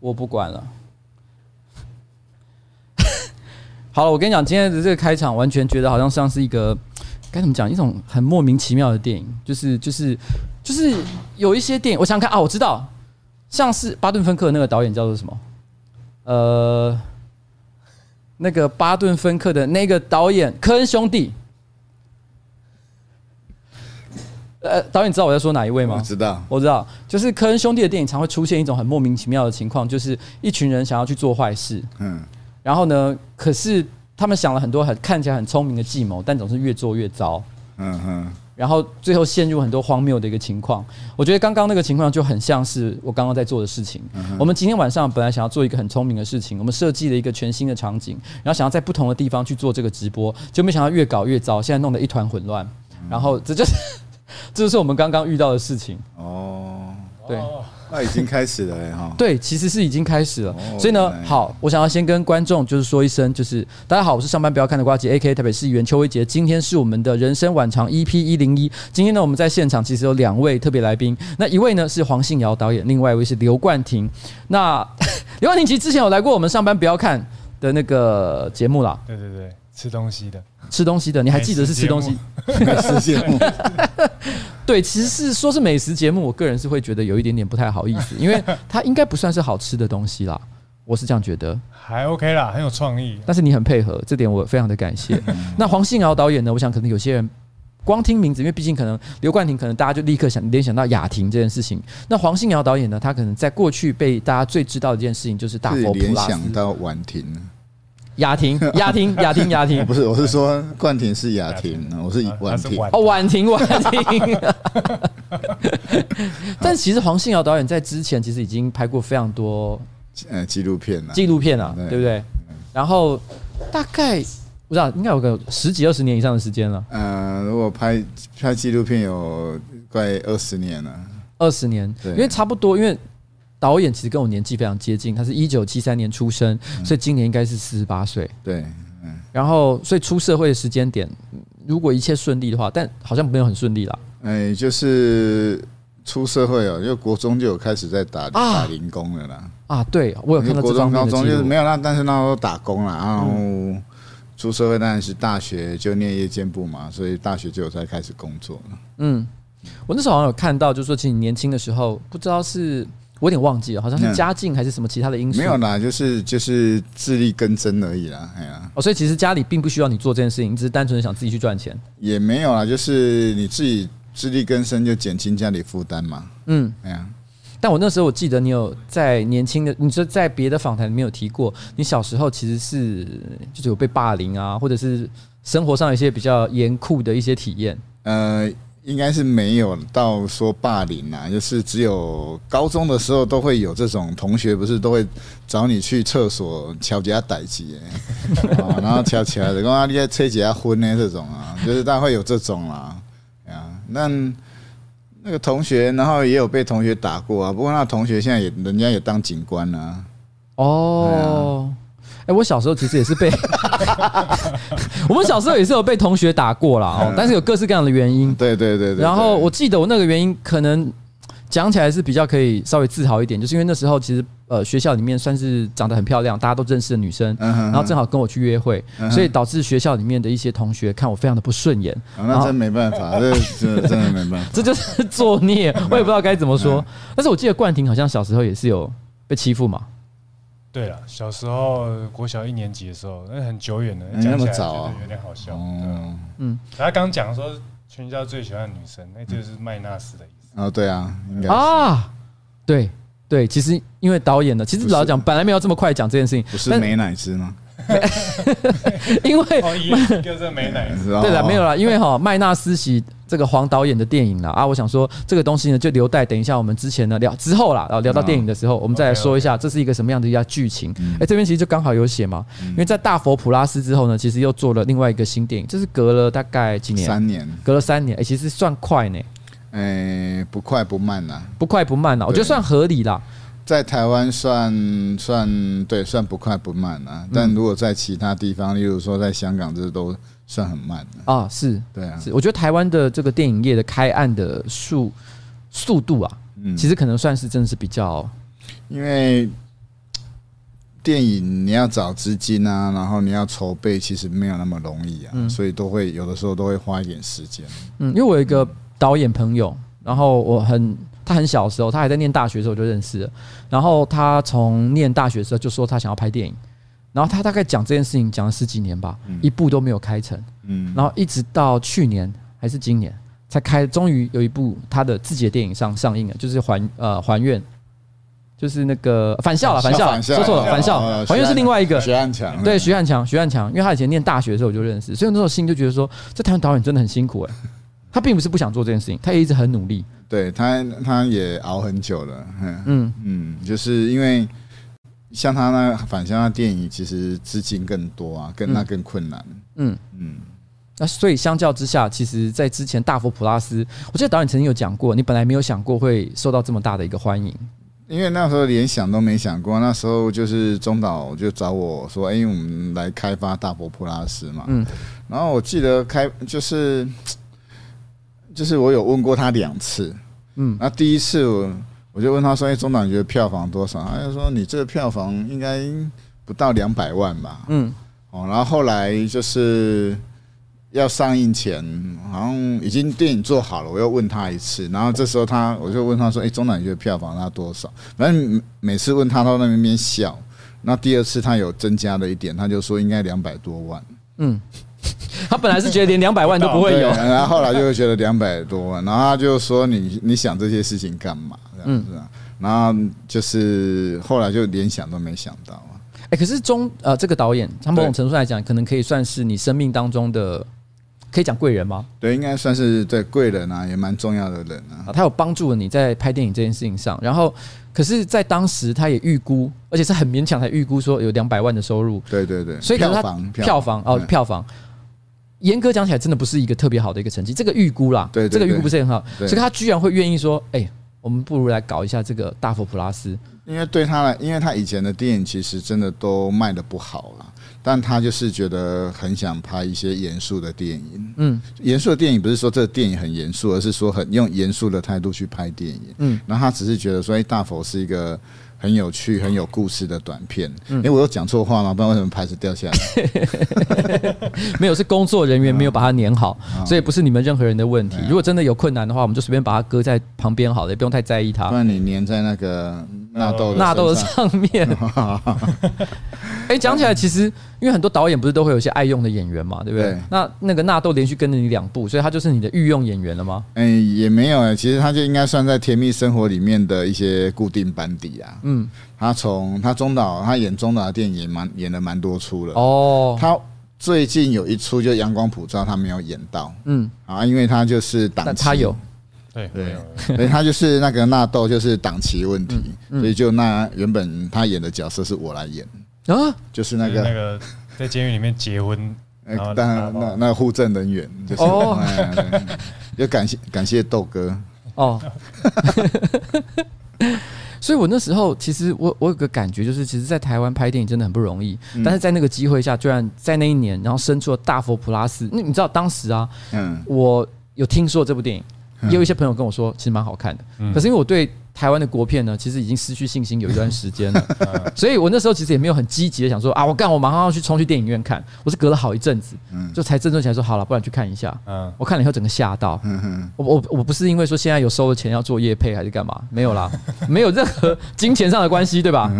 我不管了。好了，我跟你讲，今天的这个开场，完全觉得好像像是一个该怎么讲，一种很莫名其妙的电影，就是就是就是有一些电影，我想看啊，我知道，像是巴顿芬克那个导演叫做什么？呃，那个巴顿芬克的那个导演科恩兄弟。呃，导演知道我在说哪一位吗？我知道，我知道，就是科恩兄弟的电影常会出现一种很莫名其妙的情况，就是一群人想要去做坏事，嗯，然后呢，可是他们想了很多很看起来很聪明的计谋，但总是越做越糟，嗯哼，然后最后陷入很多荒谬的一个情况。我觉得刚刚那个情况就很像是我刚刚在做的事情。我们今天晚上本来想要做一个很聪明的事情，我们设计了一个全新的场景，然后想要在不同的地方去做这个直播，就没想到越搞越糟，现在弄得一团混乱，然后这就是。这就是我们刚刚遇到的事情哦，对，那已经开始了哈。对，其实是已经开始了。所以呢，好，我想要先跟观众就是说一声，就是大家好，我是上班不要看的瓜姐，A.K.A. 台北市议员邱威杰。今天是我们的人生晚长 EP 一零一。今天呢，我们在现场其实有两位特别来宾，那一位呢是黄信尧导演，另外一位是刘冠廷。那刘冠廷其实之前有来过我们上班不要看的那个节目啦。对对对。吃东西的，吃东西的，你还记得是吃东西？美食节目，对，其实是说是美食节目，我个人是会觉得有一点点不太好意思，因为它应该不算是好吃的东西啦，我是这样觉得，还 OK 啦，很有创意。但是你很配合，这点我非常的感谢。那黄信尧导演呢？我想可能有些人光听名字，因为毕竟可能刘冠廷，可能大家就立刻想联想到雅婷这件事情。那黄信尧导演呢？他可能在过去被大家最知道的一件事情就是大佛普拉斯，想到婉婷。雅婷，雅婷，雅婷，雅婷，不是，我是说冠廷是雅婷，我是婉婷。哦，婉婷，婉婷。但其实黄信尧导演在之前其实已经拍过非常多呃纪录片了，纪录片啊，对不对？然后大概不知道应该有个十几二十年以上的时间了。呃，如果拍拍纪录片有快二十年了，二十年，因为差不多，因为。导演其实跟我年纪非常接近，他是一九七三年出生，所以今年应该是四十八岁。对，嗯，然后所以出社会的时间点，如果一切顺利的话，但好像没有很顺利啦。哎，就是出社会哦，因为国中就有开始在打打零工了啦。啊，对，我有看到国中、高中就是没有那，但是那时候打工了，然后出社会当然是大学就念夜间部嘛，所以大学就有在开始工作了。嗯，我那时候好像有看到，就是说其实你年轻的时候，不知道是。我有点忘记了，好像是家境还是什么其他的因素？没有啦，就是就是自力更生而已啦，哎呀。哦，所以其实家里并不需要你做这件事情，你只是单纯的想自己去赚钱。也没有啦，就是你自己自力更生，就减轻家里负担嘛。嗯，哎呀。但我那时候我记得你有在年轻的，你说在别的访谈里面有提过，你小时候其实是就是有被霸凌啊，或者是生活上有一些比较严酷的一些体验。呃。应该是没有到说霸凌啊，就是只有高中的时候都会有这种同学，不是都会找你去厕所敲几下代志，然后敲起来的，跟阿你在吹几下婚呢这种啊，就是大概会有这种啦，啊，那那个同学，然后也有被同学打过啊，不过那同学现在也人家也当警官了，哦。哎，我小时候其实也是被，我们小时候也是有被同学打过啦哦，但是有各式各样的原因。对对对对。然后我记得我那个原因可能讲起来是比较可以稍微自豪一点，就是因为那时候其实呃学校里面算是长得很漂亮，大家都认识的女生，然后正好跟我去约会，所以导致学校里面的一些同学看我非常的不顺眼。那真没办法，这 真的真的没办法，这就是作孽，我也不知道该怎么说。但是我记得冠廷好像小时候也是有被欺负嘛。对了，小时候国小一年级的时候，那很久远了，讲起来觉得有点好笑。嗯嗯，他刚讲说全家最喜欢的女生，那就是麦纳斯的意思。哦，对啊，应该啊，对对，其实因为导演呢，其实老实讲本来没有这么快讲这件事情，不是美乃滋吗？因为就是美乃 滋，对了，没有了，因为哈麦纳斯喜。这个黄导演的电影了啊，我想说这个东西呢，就留待等一下我们之前呢聊之后啦，然后聊到电影的时候，我们再来说一下这是一个什么样的一个剧情。哎，这边其实就刚好有写嘛，因为在大佛普拉斯之后呢，其实又做了另外一个新电影，这是隔了大概几年？三年，隔了三年，哎，其实算快呢，哎，不快不慢呐，不快不慢呐，我觉得算合理啦，在台湾算算对，算不快不慢啊，但如果在其他地方，例如说在香港，这都。算很慢的。啊，是。对啊，是。我觉得台湾的这个电影业的开案的速速度啊，嗯，其实可能算是真的是比较，因为电影你要找资金啊，然后你要筹备，其实没有那么容易啊，所以都会有的时候都会花一点时间。嗯，因为我有一个导演朋友，然后我很他很小的时候，他还在念大学的时候就认识了，然后他从念大学的时候就说他想要拍电影，然后他大概讲这件事情讲了十几年吧，一部都没有开成，嗯，然后一直到去年还是今年才开，终于有一部他的自己的电影上上映了，就是还呃还愿。就是那个返校了，返校，说错了，返校，好像是另外一个。徐汉强，对，徐汉强，徐汉强，因为他以前念大学的时候我就认识，所以那时候心就觉得说，这台湾导演真的很辛苦哎，他并不是不想做这件事情，他也一直很努力，对他，他也熬很久了，嗯。嗯，就是因为像他那返校的电影，其实资金更多啊，更那更困难，嗯。嗯，那所以相较之下，其实，在之前大佛普拉斯，我记得导演曾经有讲过，你本来没有想过会受到这么大的一个欢迎。因为那时候连想都没想过，那时候就是中岛就找我说：“哎，我们来开发大佛普拉斯嘛。”嗯，然后我记得开就是就是我有问过他两次，嗯，那第一次我我就问他说：“哎，中导你觉得票房多少？”他就说：“你这个票房应该不到两百万吧？”嗯，哦，然后后来就是。要上映前，好像已经电影做好了，我又问他一次，然后这时候他，我就问他说：“哎，中导你觉得票房那多少？”反正每次问他，他都在那边笑。那第二次他有增加了一点，他就说应该两百多万。嗯，他本来是觉得连两百万都不会有，然后后来就会觉得两百多万，然后他就说你：“你你想这些事情干嘛？”这样子啊。然后就是后来就连想都没想到啊。哎，可是中呃这个导演，从某种程度来讲，可能可以算是你生命当中的。可以讲贵人吗？对，应该算是对贵人啊，也蛮重要的人啊。他有帮助了你在拍电影这件事情上，然后，可是，在当时他也预估，而且是很勉强才预估说有两百万的收入。对对对，所以可是他票房票房哦，票房，严格讲起来，真的不是一个特别好的一个成绩。这个预估啦，对，这个预估不是很好，所以他居然会愿意说，哎，我们不如来搞一下这个大佛普拉斯。因为对他来，因为他以前的电影其实真的都卖的不好了。但他就是觉得很想拍一些严肃的电影，嗯，严肃的电影不是说这个电影很严肃，而是说很用严肃的态度去拍电影，嗯，然后他只是觉得说，哎，大佛是一个很有趣、很有故事的短片，哎，我有讲错话吗？不然为什么牌子掉下来？没有，是工作人员没有把它粘好，所以不是你们任何人的问题。如果真的有困难的话，我们就随便把它搁在旁边好了，也不用太在意它。不然你粘在那个纳豆纳豆的上面。哎，讲起来其实。因为很多导演不是都会有一些爱用的演员嘛，对不对？对，那那个纳豆连续跟着你两部，所以他就是你的御用演员了吗？哎，也没有哎，其实他就应该算在《甜蜜生活》里面的一些固定班底啊。嗯，他从他中岛，他演中岛的电影也蛮演了蛮多出了。哦，他最近有一出就《阳光普照》，他没有演到。嗯，啊，因为他就是档期，他有，对对，所以他就是那个纳豆就是档期问题，所以就那原本他演的角色是我来演。啊，就是那个那个在监狱里面结婚，当然那那护证人员就是哦，要感谢感谢豆哥。哦。所以我那时候其实我我有个感觉，就是其实，在台湾拍电影真的很不容易，但是在那个机会下，居然在那一年，然后生出了大佛普拉斯。那你知道当时啊，嗯，我有听说这部电影，也有一些朋友跟我说，其实蛮好看的。可是因为我对台湾的国片呢，其实已经失去信心有一段时间了，所以我那时候其实也没有很积极的想说啊，我干，我马上要去冲去电影院看。我是隔了好一阵子，就才振作起来说好了，不然去看一下。我看了以后整个吓到，我我我不是因为说现在有收了钱要做业配还是干嘛？没有啦，没有任何金钱上的关系，对吧？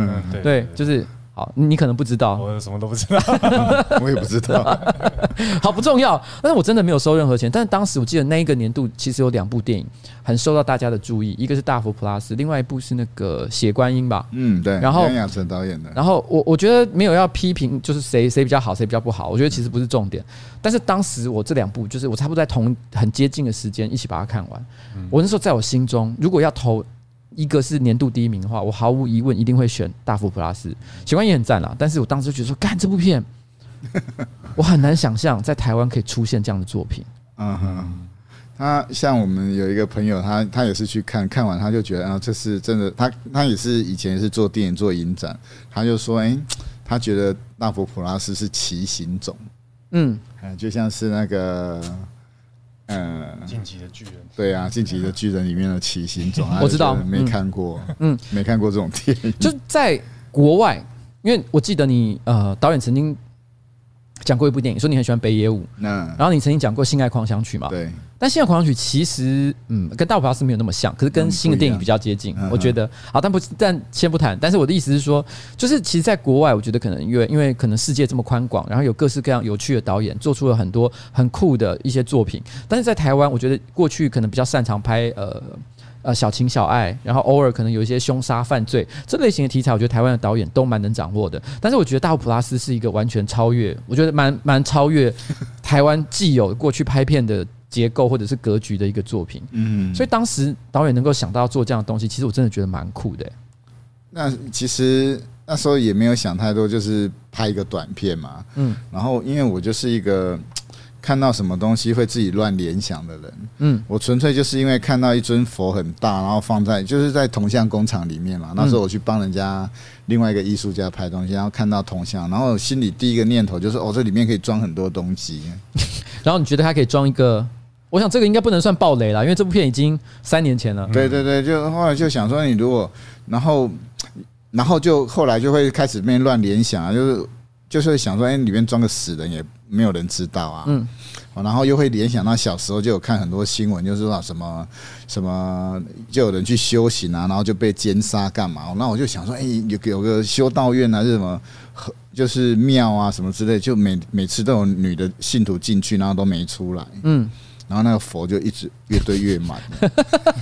对，就是。你可能不知道，我什么都不知道，我也不知道。好，不重要。但是我真的没有收任何钱。但是当时我记得那一个年度其实有两部电影很受到大家的注意，一个是《大佛普拉斯》，另外一部是那个《血观音》吧。嗯，对。然后杨雅晨导演的。然后我我觉得没有要批评，就是谁谁比较好，谁比较不好。我觉得其实不是重点。但是当时我这两部就是我差不多在同很接近的时间一起把它看完。我那时候在我心中，如果要投。一个是年度第一名的话，我毫无疑问一定会选《大佛普拉斯》，喜欢也很赞啦。但是我当时就觉得说，干这部片，我很难想象在台湾可以出现这样的作品。嗯哼，他像我们有一个朋友，他他也是去看看完，他就觉得啊，这是真的。他他也是以前也是做电影做影展，他就说，哎，他觉得《大佛普拉斯》是奇形种，嗯，就像是那个。嗯，晋级的巨人，对啊，晋级的巨人里面的奇形种，我知道，没看过，嗯，没看过这种电影。就在国外，因为我记得你呃，导演曾经讲过一部电影，说你很喜欢北野武，那然后你曾经讲过《性爱狂想曲》嘛？对。但《性爱狂想曲》其实嗯，跟《大佛普拉斯》没有那么像，可是跟新的电影比较接近。我觉得好，但不但先不谈。但是我的意思是说，就是其实，在国外，我觉得可能因为因为可能世界这么宽广，然后有各式各样有趣的导演做出了很多很酷的一些作品。但是在台湾，我觉得过去可能比较擅长拍呃。呃，小情小爱，然后偶尔可能有一些凶杀犯罪这类型的题材，我觉得台湾的导演都蛮能掌握的。但是我觉得大佛普拉斯是一个完全超越，我觉得蛮蛮超越 台湾既有过去拍片的结构或者是格局的一个作品。嗯，所以当时导演能够想到做这样的东西，其实我真的觉得蛮酷的。那其实那时候也没有想太多，就是拍一个短片嘛。嗯，然后因为我就是一个。看到什么东西会自己乱联想的人，嗯，我纯粹就是因为看到一尊佛很大，然后放在就是在铜像工厂里面嘛。那时候我去帮人家另外一个艺术家拍东西，然后看到铜像，然后心里第一个念头就是哦，这里面可以装很多东西。然后你觉得它可以装一个？我想这个应该不能算暴雷了，因为这部片已经三年前了。对对对，就后来就想说，你如果然后然后就后来就会开始变乱联想啊，就是就是想说，哎，里面装个死人也。没有人知道啊，嗯，然后又会联想到小时候就有看很多新闻，就是说什么什么就有人去修行啊，然后就被奸杀干嘛？那我就想说，哎，有有个修道院啊是什么，就是庙啊什么之类，就每每次都有女的信徒进去，然后都没出来，嗯，然后那个佛就一直越堆越满，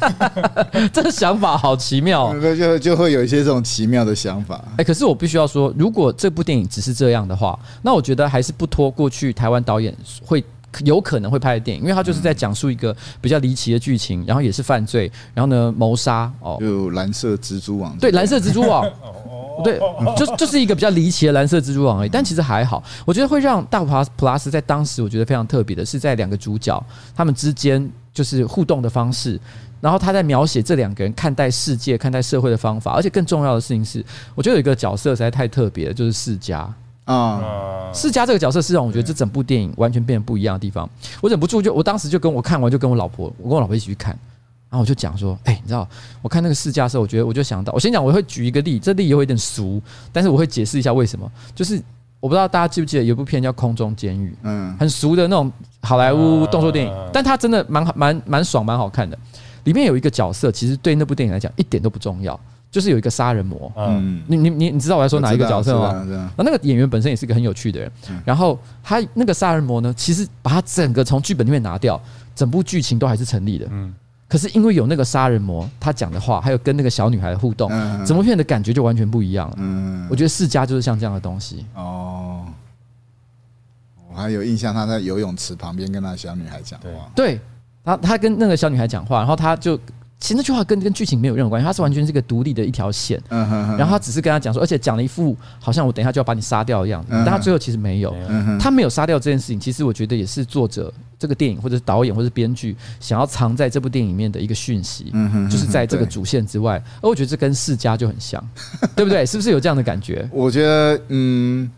这个想法好奇妙，就就会有一些这种奇妙的想法。哎，可是我必须要说，如果这部电影只是这样的话，那我觉得还是不拖过去台湾导演会有可能会拍的电影，因为他就是在讲述一个比较离奇的剧情，然后也是犯罪，然后呢谋杀哦，就蓝色蜘蛛网，对，蓝色蜘蛛网。对，就就是一个比较离奇的蓝色蜘蛛网而已，但其实还好。我觉得会让大华 plus 在当时我觉得非常特别的是，在两个主角他们之间就是互动的方式，然后他在描写这两个人看待世界、看待社会的方法。而且更重要的事情是，我觉得有一个角色实在太特别了，就是世家啊。世家这个角色是让我觉得这整部电影完全变得不一样的地方。我忍不住就，我当时就跟我看完就跟我老婆，我跟我老婆一起去看。然后我就讲说，哎，你知道，我看那个试驾的时候，我觉得我就想到，我先讲，我会举一个例，这例有一点俗，但是我会解释一下为什么。就是我不知道大家记不记得有部片叫《空中监狱》，嗯，很俗的那种好莱坞动作电影，但它真的蛮好，蛮蛮爽，蛮好看的。里面有一个角色，其实对那部电影来讲一点都不重要，就是有一个杀人魔。嗯，你你你你知道我在说哪一个角色吗？那那个演员本身也是一个很有趣的人。然后他那个杀人魔呢，其实把他整个从剧本里面拿掉，整部剧情都还是成立的。嗯。可是因为有那个杀人魔，他讲的话，还有跟那个小女孩的互动，整部片的感觉就完全不一样了。嗯，我觉得世家就是像这样的东西。哦，我还有印象，他在游泳池旁边跟那小女孩讲话。对，他他跟那个小女孩讲话，然后他就。其实那句话跟跟剧情没有任何关系，它是完全是一个独立的一条线。然后他只是跟他讲说，而且讲了一副好像我等一下就要把你杀掉的样子，但他最后其实没有，他没有杀掉这件事情。其实我觉得也是作者这个电影或者是导演或者是编剧想要藏在这部电影里面的一个讯息，就是在这个主线之外。而我觉得这跟世家就很像，对不对？是不是有这样的感觉？我觉得，嗯，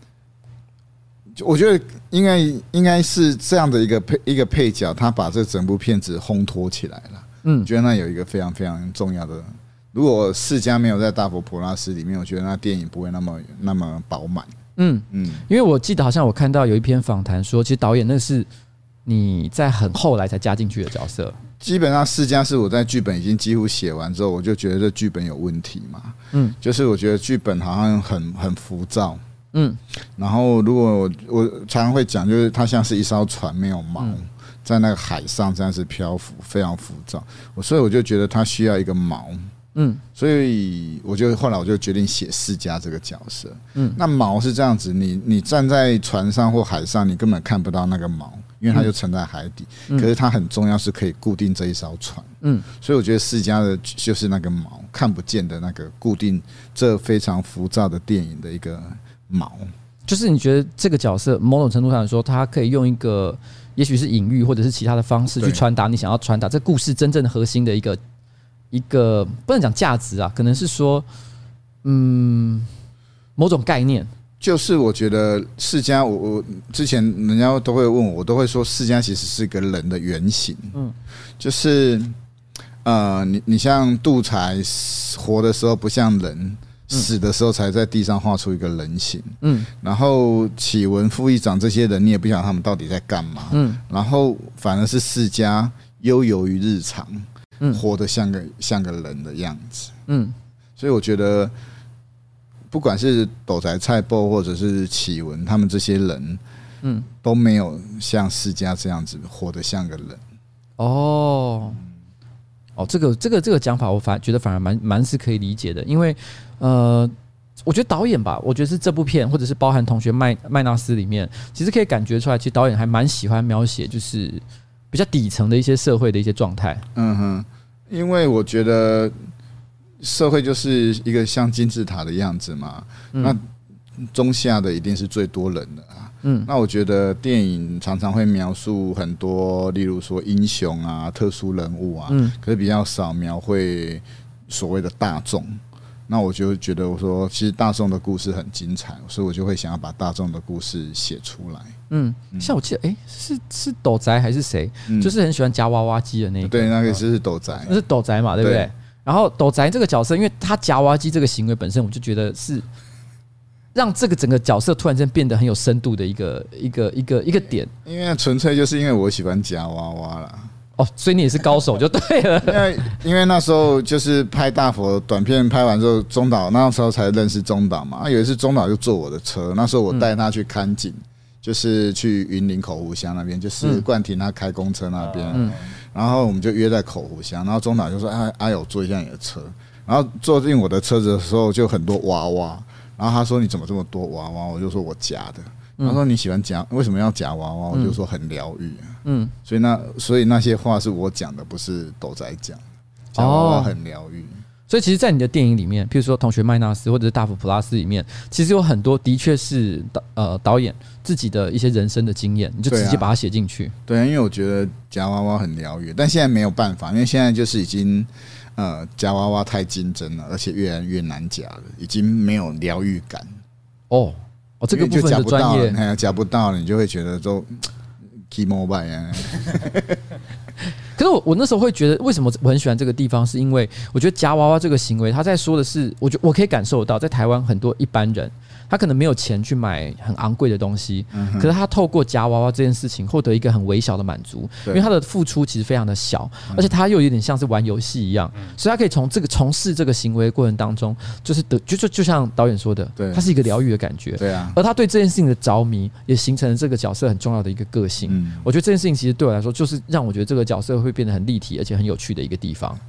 我觉得应该应该是这样的一个配一个配角，他把这整部片子烘托起来了。嗯，觉得那有一个非常非常重要的，如果世家没有在大佛普拉斯里面，我觉得那电影不会那么那么饱满。嗯嗯，因为我记得好像我看到有一篇访谈说，其实导演那是你在很后来才加进去的角色。基本上世家是我在剧本已经几乎写完之后，我就觉得这剧本有问题嘛。嗯，就是我觉得剧本好像很很浮躁。嗯，然后如果我，我常常会讲，就是它像是一艘船，没有锚。嗯在那个海上这样子漂浮，非常浮躁。我所以我就觉得他需要一个锚，嗯，所以我就后来我就决定写世家这个角色，嗯，那锚是这样子，你你站在船上或海上，你根本看不到那个锚，因为它就沉在海底。可是它很重要，是可以固定这一艘船，嗯，所以我觉得世家的就是那个锚，看不见的那个固定这非常浮躁的电影的一个锚。就是你觉得这个角色某种程度上来说，它可以用一个。也许是隐喻，或者是其他的方式去传达你想要传达这故事真正的核心的一个一个不能讲价值啊，可能是说，嗯，某种概念。就是我觉得世家，我我之前人家都会问我，我都会说世家其实是一个人的原型。嗯，就是呃，你你像杜才活的时候不像人。死的时候才在地上画出一个人形。嗯，然后启文副议长这些人，你也不晓得他们到底在干嘛。嗯，然后反而是世家悠游于日常，嗯，活得像个像个人的样子。嗯，所以我觉得，不管是斗宅菜脯或者是启文，他们这些人，嗯，都没有像世家这样子活得像个人。哦。哦，这个这个这个讲法，我反觉得反而蛮蛮是可以理解的，因为呃，我觉得导演吧，我觉得是这部片，或者是包含同学麦麦纳斯里面，其实可以感觉出来，其实导演还蛮喜欢描写，就是比较底层的一些社会的一些状态。嗯哼，因为我觉得社会就是一个像金字塔的样子嘛，嗯、那中下的一定是最多人的啊。嗯，那我觉得电影常常会描述很多，例如说英雄啊、特殊人物啊，嗯，可是比较少描绘所谓的大众。那我就觉得，我说其实大众的故事很精彩，所以我就会想要把大众的故事写出来。嗯，像我记得，哎、欸，是是斗宅还是谁？嗯、就是很喜欢夹娃娃机的那个。对，那个是斗宅，那是斗宅嘛，对不对？对，然后斗宅这个角色，因为他夹娃娃机这个行为本身，我就觉得是。让这个整个角色突然间变得很有深度的一个一个一个一个点，因为纯粹就是因为我喜欢夹娃娃啦。哦，所以你也是高手就对了。因为因为那时候就是拍大佛短片拍完之后，中岛那时候才认识中岛嘛。啊，有一次中岛就坐我的车，那时候我带他去看景，就是去云林口湖乡那边，就是冠廷他开公车那边。嗯。然后我们就约在口湖乡，然后中岛就说：“哎，阿友坐一下你的车。”然后坐进我的车子的时候，就很多娃娃。然后他说：“你怎么这么多娃娃？”我就说：“我夹的。”他说：“你喜欢夹？为什么要夹娃娃？”我就说：“很疗愈。”嗯，所以那所以那些话是我讲的，不是斗仔讲。夹娃娃很疗愈。所以其实，在你的电影里面，譬如说《同学麦纳斯》或者是《大佛普拉斯》里面，其实有很多的确是导呃导演自己的一些人生的经验，你就直接把它写进去。对啊，因为我觉得夹娃娃很疗愈，但现在没有办法，因为现在就是已经。呃，夹娃娃太竞争了，而且越来越难夹了，已经没有疗愈感。哦，哦，这个部分的专业，哎呀，夹不到了，你就会觉得都 key mobile 呀。可是我我那时候会觉得，为什么我很喜欢这个地方？是因为我觉得夹娃娃这个行为，他在说的是，我觉我可以感受到，在台湾很多一般人。他可能没有钱去买很昂贵的东西，可是他透过夹娃娃这件事情获得一个很微小的满足，因为他的付出其实非常的小，而且他又有点像是玩游戏一样，所以他可以从这个从事这个行为的过程当中，就是得就就就像导演说的，他是一个疗愈的感觉，对啊，而他对这件事情的着迷，也形成了这个角色很重要的一个个性。我觉得这件事情其实对我来说，就是让我觉得这个角色会变得很立体，而且很有趣的一个地方。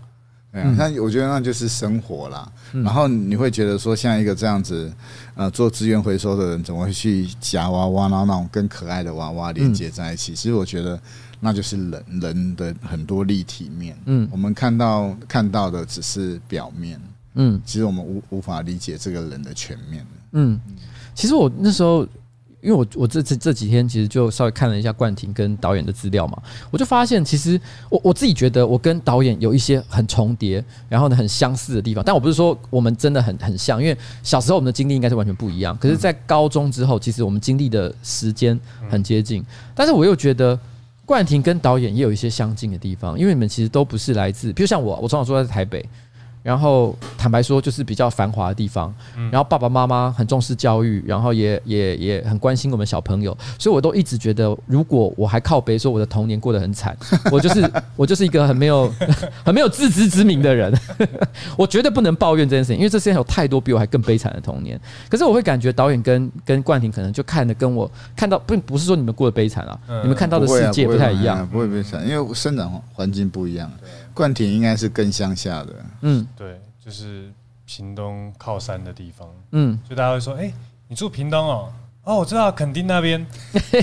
嗯，那我觉得那就是生活啦。然后你会觉得说，像一个这样子，呃，做资源回收的人，怎么会去夹娃娃，然后那种更可爱的娃娃连接在一起？其实我觉得那就是人人的很多立体面。嗯，我们看到看到的只是表面。嗯，其实我们无无法理解这个人的全面。嗯，其实我那时候。因为我我这次这几天其实就稍微看了一下冠廷跟导演的资料嘛，我就发现其实我我自己觉得我跟导演有一些很重叠，然后呢很相似的地方，但我不是说我们真的很很像，因为小时候我们的经历应该是完全不一样，可是，在高中之后，其实我们经历的时间很接近，但是我又觉得冠廷跟导演也有一些相近的地方，因为你们其实都不是来自，比如像我，我从小住在台北。然后坦白说，就是比较繁华的地方。然后爸爸妈妈很重视教育，然后也也也很关心我们小朋友，所以我都一直觉得，如果我还靠北说我的童年过得很惨，我就是我就是一个很没有 很没有自知之明的人。我绝对不能抱怨这件事情，因为这世界有太多比我还更悲惨的童年。可是我会感觉导演跟跟冠廷可能就看的跟我看到，并不是说你们过得悲惨啊，你们看到的世界不太一样，不会悲惨，因为生长环境不一样。冠廷应该是更乡下的，嗯，对，就是屏东靠山的地方，嗯，就大家会说，哎，你住屏东哦，哦，我知道垦丁那边，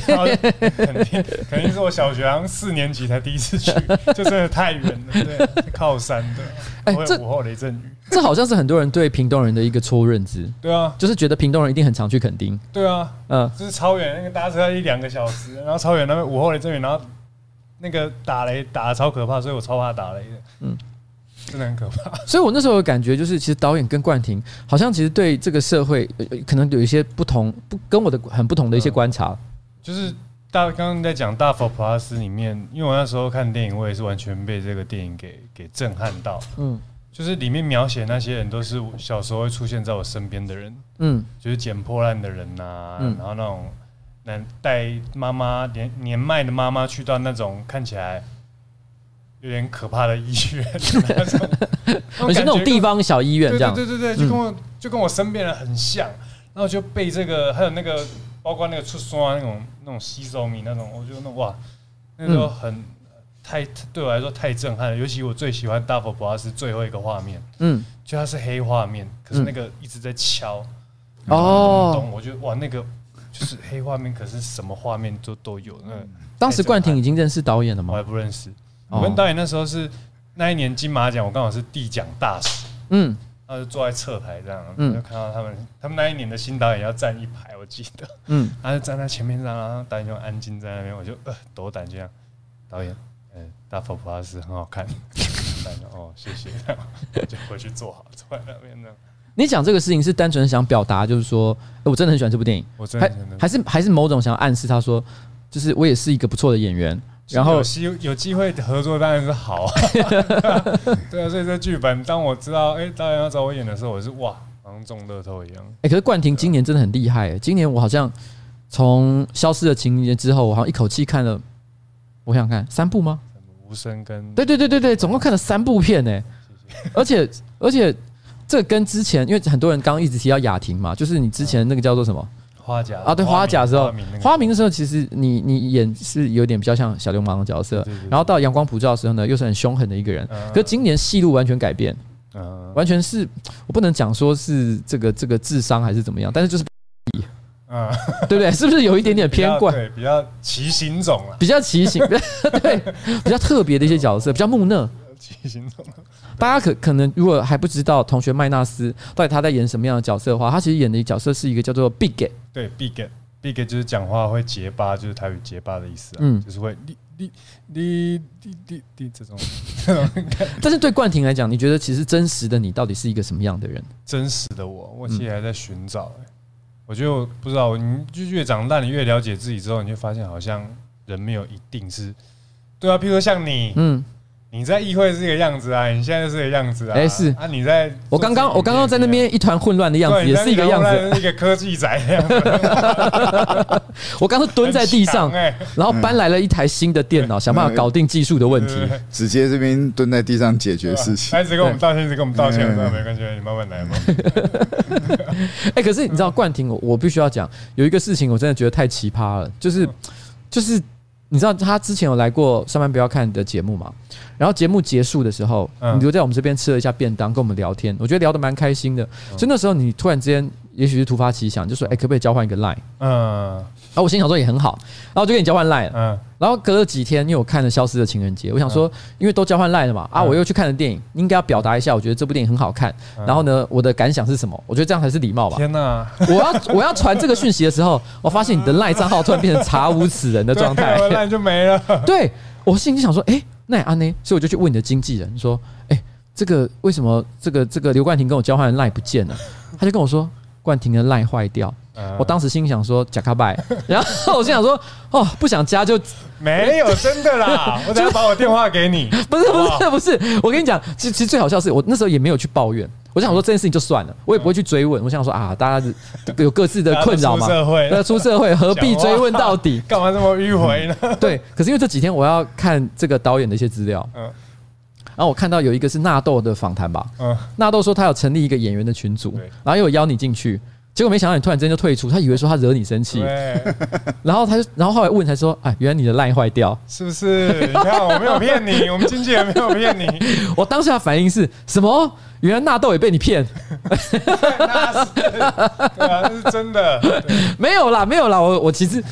垦丁肯定是我小学好像四年级才第一次去，就真的太远了，对，靠山的，哎，这午后雷阵雨，这好像是很多人对屏东人的一个错误认知，对啊，就是觉得屏东人一定很常去垦丁，对啊，嗯，就是超远，那个搭车要一两个小时，然后超远那边午后雷阵雨，然后。那个打雷打的超可怕，所以我超怕打雷的。嗯，真的很可怕。所以我那时候有感觉，就是其实导演跟冠廷好像其实对这个社会可能有一些不同，不跟我的很不同的一些观察。就是大刚刚在讲《大佛普拉斯》里面，因为我那时候看电影，我也是完全被这个电影给给震撼到。嗯。就是里面描写那些人都是小时候会出现在我身边的人，嗯，就是捡破烂的人呐、啊，嗯、然后那种能带妈妈年年迈的妈妈去到那种看起来有点可怕的医院，那种，你是那种地方小医院这样，对对对对，就跟我、嗯、就跟我身边人很像，然后就被这个还有那个包括那个出刷那种那种吸收米那种，我觉得那哇，那时候很。嗯太对我来说太震撼了，尤其我最喜欢大佛普拉斯最后一个画面，嗯，就它是黑画面，可是那个一直在敲，哦、嗯，咚咚，我觉得哇，那个就是黑画面，可是什么画面都都有。那当时冠廷已经认识导演了吗？我还不认识，我跟导演那时候是那一年金马奖，我刚好是递奖大使，嗯，他就坐在侧台这样，嗯，就看到他们，他们那一年的新导演要站一排，我记得，嗯，他就站在前面，然后导演就安静在那边，我就呃斗胆这样，导演。大佛普拉斯很好看，哦，谢谢，就回去坐好，坐在那边呢。你讲这个事情是单纯想表达，就是说，我真的很喜欢这部电影，我真的还是还是某种想要暗示他说，就是我也是一个不错的演员，然后有有机会合作当然是好，对啊，所以这剧本当我知道，哎，导演要找我演的时候，我是哇，好像中乐透一样。哎，可是冠廷今年真的很厉害，今年我好像从消失的情人节之后，我好像一口气看了，我想看三部吗？无声跟对对对对对，总共看了三部片呢，而且而且这跟之前，因为很多人刚刚一直提到雅婷嘛，就是你之前那个叫做什么花甲啊，对花甲的时候，花名的时候，其实你你演是有点比较像小流氓的角色，然后到阳光普照的时候呢，又是很凶狠的一个人，可是今年戏路完全改变，完全是我不能讲说是这个这个智商还是怎么样，但是就是。嗯，对不对？是不是有一点点 偏怪？对，比较奇形种了，比较奇形，对，比较特别的一些角色，比较木讷。大家可可能如果还不知道同学麦纳斯到底他在演什么样的角色的话，他其实演的角色是一个叫做 Bigot。对，Bigot，Bigot 就是讲话会结巴，就是台语结巴的意思啊。嗯，就是会滴滴滴滴滴滴这种。但是对冠廷来讲，你觉得其实真实的你到底是一个什么样的人？真实的我，我其实还在寻找、欸。我觉得我不知道，你就越长大，你越了解自己之后，你就发现好像人没有一定是，对啊，譬如说像你，嗯，你在议会是一个样子啊，你现在就是个样子啊，哎是。啊，你在我刚刚我刚刚在那边一团混乱的样子，也是一个样子，一个科技宅的样子。我刚刚蹲在地上，然后搬来了一台新的电脑，想办法搞定技术的问题。直接这边蹲在地上解决事情，他一直跟我们道歉，一直跟我们道歉，没关系，你慢慢来嘛。哎，可是你知道冠廷，我我必须要讲，有一个事情我真的觉得太奇葩了，就是就是你知道他之前有来过上班不要看的节目嘛？然后节目结束的时候，你就在我们这边吃了一下便当，跟我们聊天，我觉得聊得蛮开心的。所以那时候你突然之间，也许是突发奇想，就说：“哎，可不可以交换一个 line？” 嗯。然后我心想说也很好，然后我就跟你交换 line。嗯，然后隔了几天，因为我看了《消失的情人节》，我想说，因为都交换 line 了嘛，啊，我又去看了电影，应该要表达一下，我觉得这部电影很好看。然后呢，我的感想是什么？我觉得这样才是礼貌吧。天哪！我要我要传这个讯息的时候，我发现你的 line 账号突然变成查无此人的状态，line 就没了。对，我心里想说，哎，那也安呢？所以我就去问你的经纪人说，哎，这个为什么这个这个刘冠廷跟我交换的 line 不见了？他就跟我说，冠廷的 line 坏掉。我当时心想说“假卡拜”，然后我心想说：“哦，不想加就没有真的啦。”我等下把我电话给你。不是不是不是，我跟你讲，其实其实最好笑是我那时候也没有去抱怨，我想说这件事情就算了，我也不会去追问。我想说啊，大家有各自的困扰嘛，社会那出社会何必追问到底？干嘛这么迂回呢？对，可是因为这几天我要看这个导演的一些资料，嗯，然后我看到有一个是纳豆的访谈吧，嗯，纳豆说他有成立一个演员的群组，然后又邀你进去。结果没想到你突然之间就退出，他以为说他惹你生气，然后他就，然后后来问才说，哎，原来你的 line 坏掉，是不是？你看我没有骗你，我们经纪人没有骗你。我当下的反应是什么？原来纳豆也被你骗？那是，对啊，那是真的。没有啦，没有啦，我我其实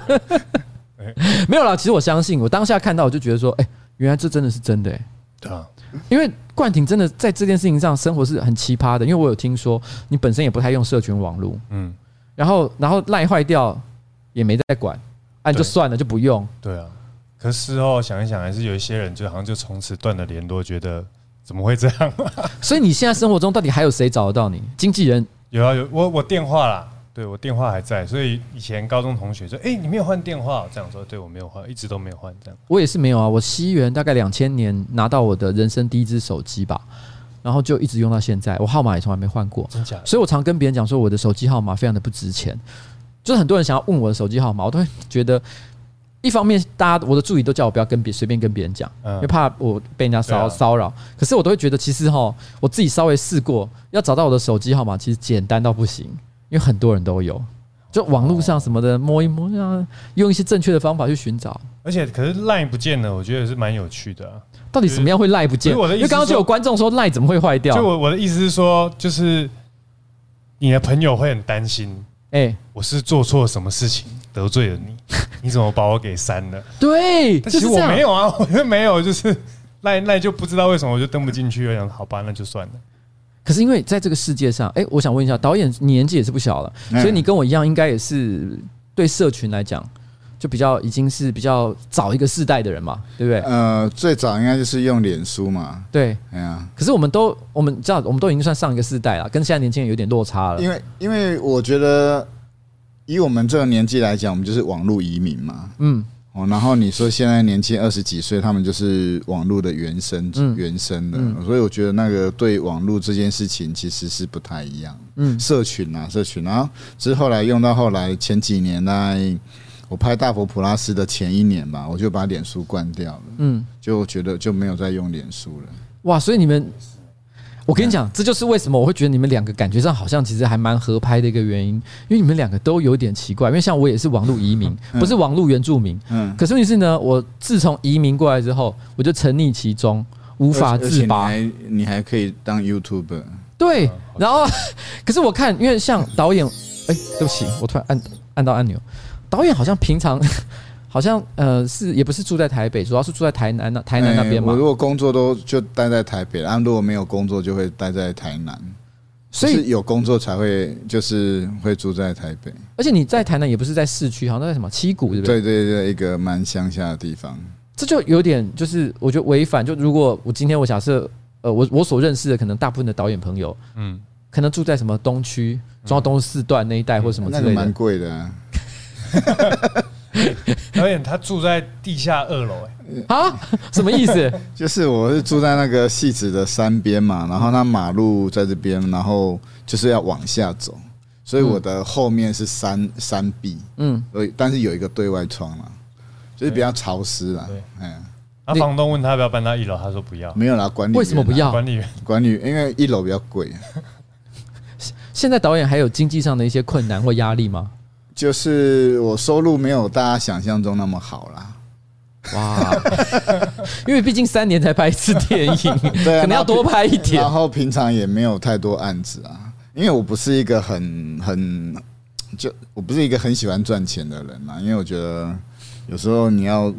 没有啦，其实我相信，我当下看到我就觉得说，哎，原来这真的是真的，哎，对啊。因为冠廷真的在这件事情上生活是很奇葩的，因为我有听说你本身也不太用社群网络，嗯，然后然后赖坏掉也没在管，按就算了就不用。对啊，可是事后想一想，还是有一些人就好像就从此断了联络，觉得怎么会这样？所以你现在生活中到底还有谁找得到你？经纪人有啊有，我我电话啦，对我电话还在，所以以前高中同学说：“哎，你没有换电话？”这样说，对我没有换，一直都没有换。这样我也是没有啊。我西元大概两千年拿到我的人生第一只手机吧，然后就一直用到现在，我号码也从来没换过。真假？所以我常跟别人讲说，我的手机号码非常的不值钱。就是很多人想要问我的手机号码，我都会觉得。一方面，大家我的助理都叫我不要跟别随便跟别人讲，因为怕我被人家骚骚扰。可是我都会觉得，其实哈，我自己稍微试过，要找到我的手机号码，其实简单到不行，因为很多人都有，就网络上什么的摸一摸啊，用一些正确的方法去寻找。而且，可是 LINE 不见了，我觉得是蛮有趣的。到底什么样会 LINE 不见？因为刚刚就有观众说 LINE 怎么会坏掉？就我我的意思是说，就是你的朋友会很担心，哎，我是做错什么事情得罪了你？你怎么把我给删了？对，其实我没有啊，我没有，就是赖赖就不知道为什么我就登不进去。我想，好吧，那就算了。可是因为在这个世界上，哎，我想问一下，导演你年纪也是不小了，所以你跟我一样，应该也是对社群来讲，就比较已经是比较早一个世代的人嘛，对不对？呃，最早应该就是用脸书嘛。对，哎呀，可是我们都我们知道，我们都已经算上一个世代了，跟现在年轻人有点落差了。因为因为我觉得。以我们这个年纪来讲，我们就是网络移民嘛。嗯，哦，然后你说现在年轻二十几岁，他们就是网络的原生，原生的，所以我觉得那个对网络这件事情其实是不太一样。嗯，社群啊，社群，然后之后来用到后来前几年来，我拍《大佛普拉斯》的前一年吧，我就把脸书关掉了。嗯，就觉得就没有再用脸书了。哇，所以你们。我跟你讲，这就是为什么我会觉得你们两个感觉上好像其实还蛮合拍的一个原因，因为你们两个都有点奇怪。因为像我也是网络移民，不是网络原住民。嗯。可是问题是呢，我自从移民过来之后，我就沉溺其中，无法自拔。你还你还可以当 YouTuber。对。然后，可是我看，因为像导演，哎，对不起，我突然按按到按钮，导演好像平常。好像呃是也不是住在台北，主要是住在台南那台南那边嘛。我如果工作都就待在台北，然后如果没有工作就会待在台南，所以有工作才会就是会住在台北。而且你在台南也不是在市区，好像在什么七股，对不对？对对对，一个蛮乡下的地方。这就有点就是我觉得违反。就如果我今天我假设呃我我所认识的可能大部分的导演朋友，嗯，可能住在什么东区中央东四段那一带或什么之类的，蛮贵的啊。导演他住在地下二楼，哎，啊，什么意思？就是我是住在那个戏子的山边嘛，然后那马路在这边，然后就是要往下走，所以我的后面是山山壁，嗯，所以但是有一个对外窗嘛，就是比较潮湿啦。对，嗯，那房东问他要不要搬到一楼，他说不要，没有啦，管理员为什么不要？管理员，管理员，因为一楼比较贵。现在导演还有经济上的一些困难或压力吗？就是我收入没有大家想象中那么好啦，哇！因为毕竟三年才拍一次电影，对，可能要多拍一点。然后平常也没有太多案子啊，因为我不是一个很很就我不是一个很喜欢赚钱的人嘛，因为我觉得有时候你要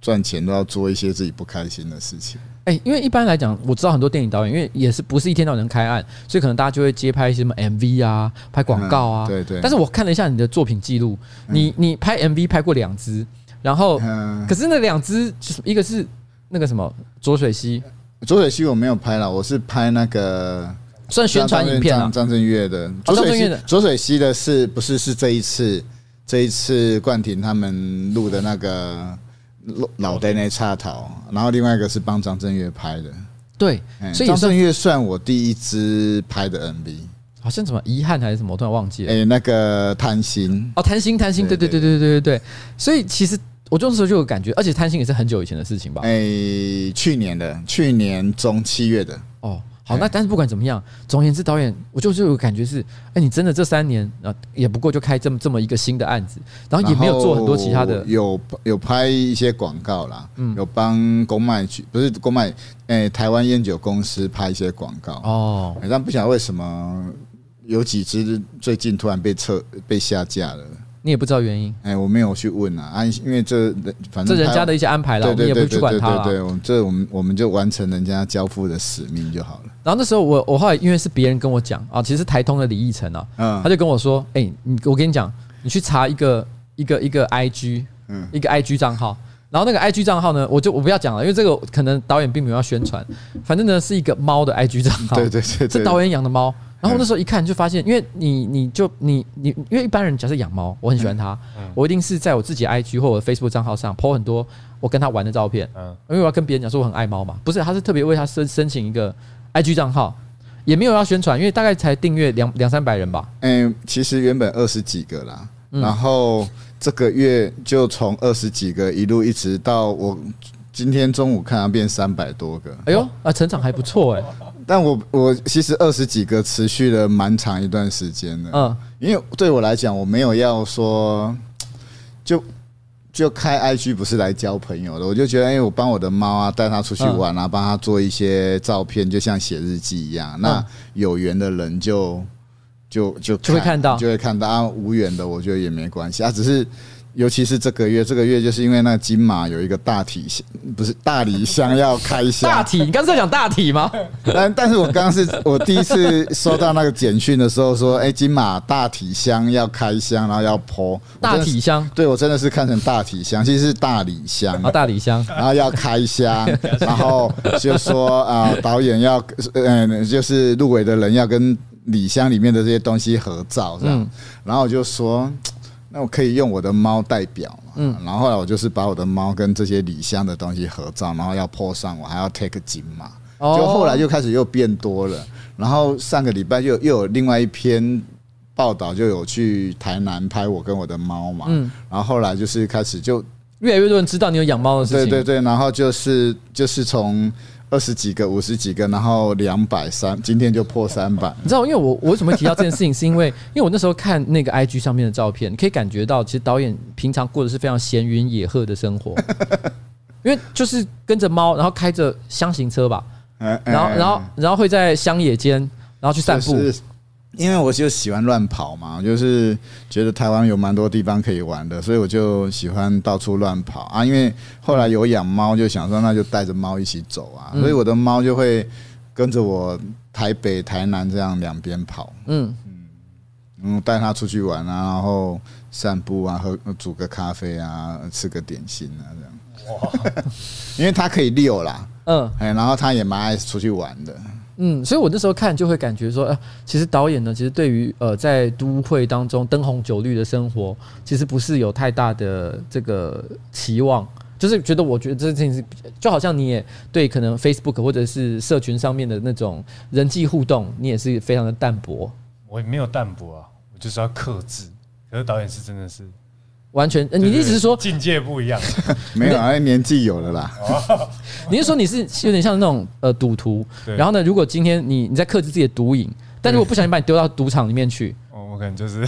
赚钱都要做一些自己不开心的事情。哎，因为一般来讲，我知道很多电影导演，因为也是不是一天到晚能开案，所以可能大家就会接拍一些什么 MV 啊，拍广告啊。对对。但是我看了一下你的作品记录，你你拍 MV 拍过两支，然后可是那两支就是一个是那个什么浊水溪，浊水溪我没有拍了，我是拍那个算宣传影片啊，张震岳的。浊水溪的浊水溪的是不是是这一次这一次冠廷他们录的那个？老的那插头，然后另外一个是帮张震岳拍的，对，所以张震岳算我第一支拍的 MV，好像什么遗憾还是什么，我突然忘记了。哎，那个贪心哦，贪心贪心，对对对对对对对，所以其实我这时候就有感觉，而且贪心也是很久以前的事情吧？哎，去年的，去年中七月的哦。好，那但是不管怎么样，总而言之，导演，我就是有感觉是，哎，你真的这三年啊，也不过就开这么这么一个新的案子，然后也没有做很多其他的，有有拍一些广告啦，嗯，有帮公卖局，不是公卖，哎，台湾烟酒公司拍一些广告哦，但不晓得为什么有几支最近突然被撤被下架了。你也不知道原因，哎，我没有去问啊，啊，因为这反正这人家的一些安排了，我们也不去管他了。对，这我们我们就完成人家交付的使命就好了。然后那时候我我后来因为是别人跟我讲啊，其实台通的李义成啊，嗯，他就跟我说，哎，你我跟你讲，你去查一个一个一个 IG，嗯，一个 IG 账号，然后那个 IG 账号呢，我就我不要讲了，因为这个可能导演并没有要宣传，反正呢是一个猫的 IG 账号，对对对，是导演养的猫。然后那时候一看就发现，因为你你就你你，因为一般人假设养猫，我很喜欢它，我一定是在我自己 IG 或者 Facebook 账号上 po 很多我跟它玩的照片，嗯。因为我要跟别人讲说我很爱猫嘛。不是，他是特别为它申申请一个 IG 账号，也没有要宣传，因为大概才订阅两两三百人吧。嗯，其实原本二十几个啦，然后这个月就从二十几个一路一直到我今天中午看它变三百多个。哎呦，啊，成长还不错哎。但我我其实二十几个持续了蛮长一段时间的，嗯，因为对我来讲，我没有要说就就开 IG 不是来交朋友的，我就觉得，哎，我帮我的猫啊带它出去玩啊，帮它做一些照片，就像写日记一样。那有缘的人就就就就会看到，就会看到啊，无缘的我觉得也没关系啊，只是。尤其是这个月，这个月就是因为那个金马有一个大体箱，不是大礼箱要开箱。大体，你刚才在讲大体吗？但但是我刚刚是我第一次收到那个简讯的时候，说，哎，金马大体箱要开箱，然后要 po 大体箱。对，我真的是看成大体箱，其实是大礼箱。啊，大礼箱，然后要开箱，然后就说啊，导演要，嗯，就是入围的人要跟礼箱里面的这些东西合照，这样。然后我就说。那我可以用我的猫代表嘛？嗯，然后后来我就是把我的猫跟这些礼箱的东西合照，然后要 po 上，我还要 take 金马，就后来就开始又变多了。然后上个礼拜又又有另外一篇报道，就有去台南拍我跟我的猫嘛。嗯，然后后来就是开始就越来越多人知道你有养猫的事情。对对对，然后就是就是从。二十几个、五十几个，然后两百三，今天就破三百。你知道，因为我我为什么会提到这件事情，是因为 因为我那时候看那个 IG 上面的照片，你可以感觉到，其实导演平常过的是非常闲云野鹤的生活，因为就是跟着猫，然后开着箱型车吧，然后然后然后会在乡野间，然后去散步。因为我就喜欢乱跑嘛，就是觉得台湾有蛮多地方可以玩的，所以我就喜欢到处乱跑啊。因为后来有养猫，就想说那就带着猫一起走啊，所以我的猫就会跟着我台北、台南这样两边跑。嗯嗯，带它出去玩啊，然后散步啊，喝煮个咖啡啊，吃个点心啊，这样。哇，因为它可以遛啦，嗯，哎，然后它也蛮爱出去玩的。嗯，所以我那时候看就会感觉说，呃，其实导演呢，其实对于呃在都会当中灯红酒绿的生活，其实不是有太大的这个期望，就是觉得我觉得这件事情是，就好像你也对可能 Facebook 或者是社群上面的那种人际互动，你也是非常的淡薄。我也没有淡薄啊，我就是要克制。可是导演是真的是。完全，你的意思是说境界不一样？没有，啊，年纪有了啦。你是说你是有点像那种呃赌徒？然后呢，如果今天你你在克制自己的毒瘾，但如果不小心把你丢到赌场里面去，哦，我可能就是，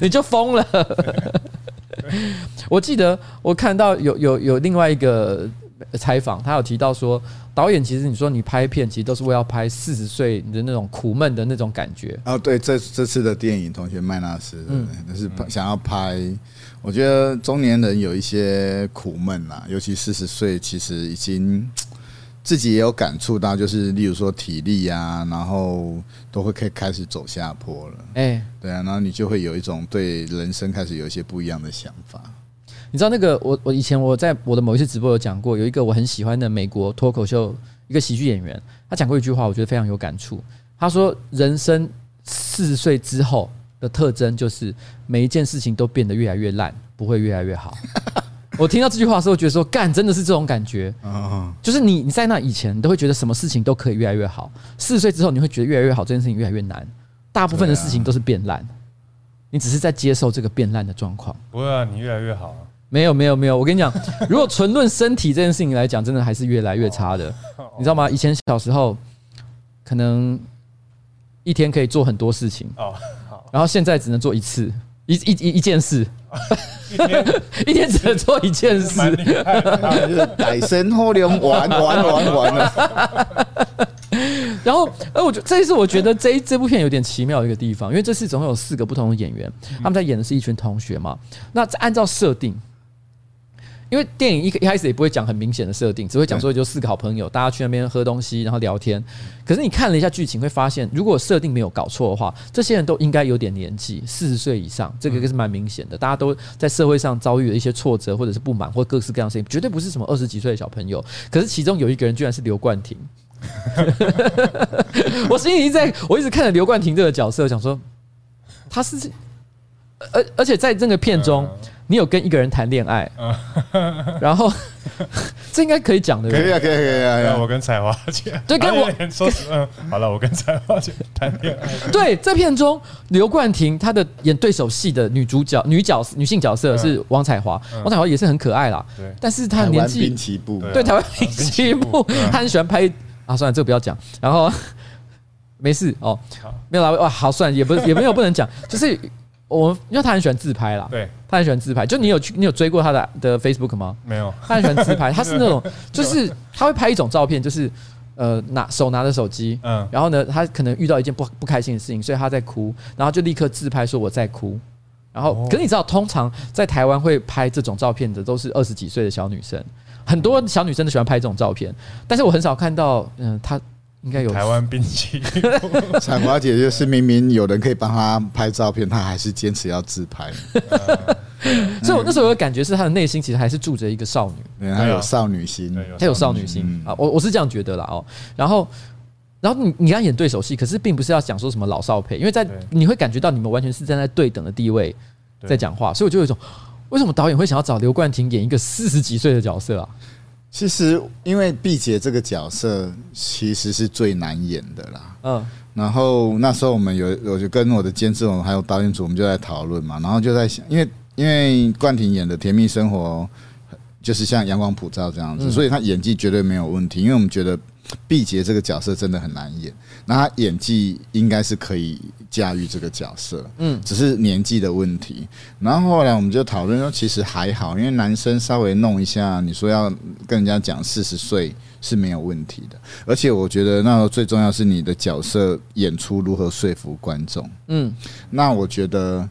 你就疯了。我记得我看到有有有另外一个采访，他有提到说。导演其实你说你拍片，其实都是为了拍四十岁的那种苦闷的那种感觉。哦，对，这这次的电影《同学麦纳斯》，嗯，那是想要拍。我觉得中年人有一些苦闷啦，尤其四十岁，其实已经自己也有感触到，就是例如说体力啊，然后都会可以开始走下坡了。哎，对啊，然后你就会有一种对人生开始有一些不一样的想法。你知道那个我我以前我在我的某一次直播有讲过，有一个我很喜欢的美国脱口秀一个喜剧演员，他讲过一句话，我觉得非常有感触。他说：“人生四十岁之后的特征就是每一件事情都变得越来越烂，不会越来越好。”我听到这句话的时候，觉得说干真的是这种感觉，就是你你在那以前你都会觉得什么事情都可以越来越好，四十岁之后你会觉得越来越好这件事情越来越难，大部分的事情都是变烂，你只是在接受这个变烂的状况。不会啊，你越来越好啊。没有没有没有，我跟你讲，如果纯论身体这件事情来讲，真的还是越来越差的，你知道吗？以前小时候可能一天可以做很多事情，然后现在只能做一次，一一一一件事，一天。一天只能做一件事，改身后连玩玩玩玩。了。然后，呃，我觉这一次我觉得这一这部片有点奇妙的一个地方，因为这次总共有四个不同的演员，他们在演的是一群同学嘛，那按照设定。因为电影一一开始也不会讲很明显的设定，只会讲说就四个好朋友，大家去那边喝东西，然后聊天。可是你看了一下剧情，会发现如果设定没有搞错的话，这些人都应该有点年纪，四十岁以上，这个是蛮明显的。大家都在社会上遭遇了一些挫折，或者是不满，或各式各样的事情，绝对不是什么二十几岁的小朋友。可是其中有一个人居然是刘冠廷，我心里一直在，我一直看着刘冠廷这个角色，想说他是，而而且在这个片中。你有跟一个人谈恋爱，然后 这应该可以讲的，可以啊，可以，可以啊。我跟彩华姐，对，跟我说，嗯，好了，我跟彩华姐谈恋爱。对，在片中，刘冠廷他的演对手戏的女主角、女角、女性角色是王彩华，王彩华也是很可爱啦。对，但是她年纪，对，台湾滨崎步，她很喜欢拍啊，算了，这个不要讲。然后 没事哦，没有啦，哇，好，算了，也不也没有不能讲，就是。我因为他很喜欢自拍啦，对，他很喜欢自拍。就你有去，你有追过他的的 Facebook 吗？没有。他很喜欢自拍，他是那种，就是他会拍一种照片，就是呃拿手拿着手机，嗯，然后呢，他可能遇到一件不不开心的事情，所以他在哭，然后就立刻自拍说我在哭。然后，可是你知道，通常在台湾会拍这种照片的都是二十几岁的小女生，很多小女生都喜欢拍这种照片，但是我很少看到，嗯，他。应该有台湾兵器。彩华姐就是明明有人可以帮她拍照片，她还是坚持要自拍。所以，我那时候有感觉是她的内心其实还是住着一个少女，她有少女心，她有少女心啊。我我是这样觉得啦哦。然后，然后你你跟她演对手戏，可是并不是要讲说什么老少配，因为在你会感觉到你们完全是站在对等的地位在讲话，所以我就有一种为什么导演会想要找刘冠廷演一个四十几岁的角色啊？其实，因为毕姐这个角色其实是最难演的啦。嗯，然后那时候我们有，我就跟我的监制，我们还有导演组，我们就在讨论嘛。然后就在想，因为因为冠廷演的《甜蜜生活》就是像阳光普照这样子，所以他演技绝对没有问题。因为我们觉得。毕节这个角色真的很难演，那他演技应该是可以驾驭这个角色，嗯，只是年纪的问题。然后后来我们就讨论说，其实还好，因为男生稍微弄一下，你说要跟人家讲四十岁是没有问题的。而且我觉得那时候最重要是你的角色演出如何说服观众，嗯，那我觉得。